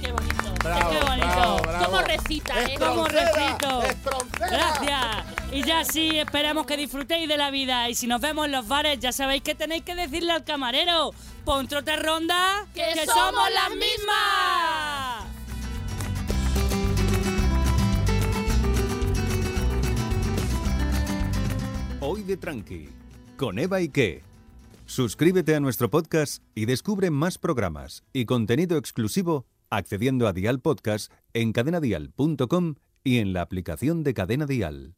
Qué bonito. Bravo, Qué bonito. bravo, bravo. Cómo recita, ¿eh? Como Espronceda, recito. Gracias. Y ya sí, esperamos que disfrutéis de la vida. Y si nos vemos en los bares, ya sabéis que tenéis que decirle al camarero. Pontrote ronda. ¡Que somos las mismas! Hoy de Tranqui, con Eva y qué. Suscríbete a nuestro podcast y descubre más programas y contenido exclusivo accediendo a Dial Podcast en cadenadial.com y en la aplicación de Cadena Dial.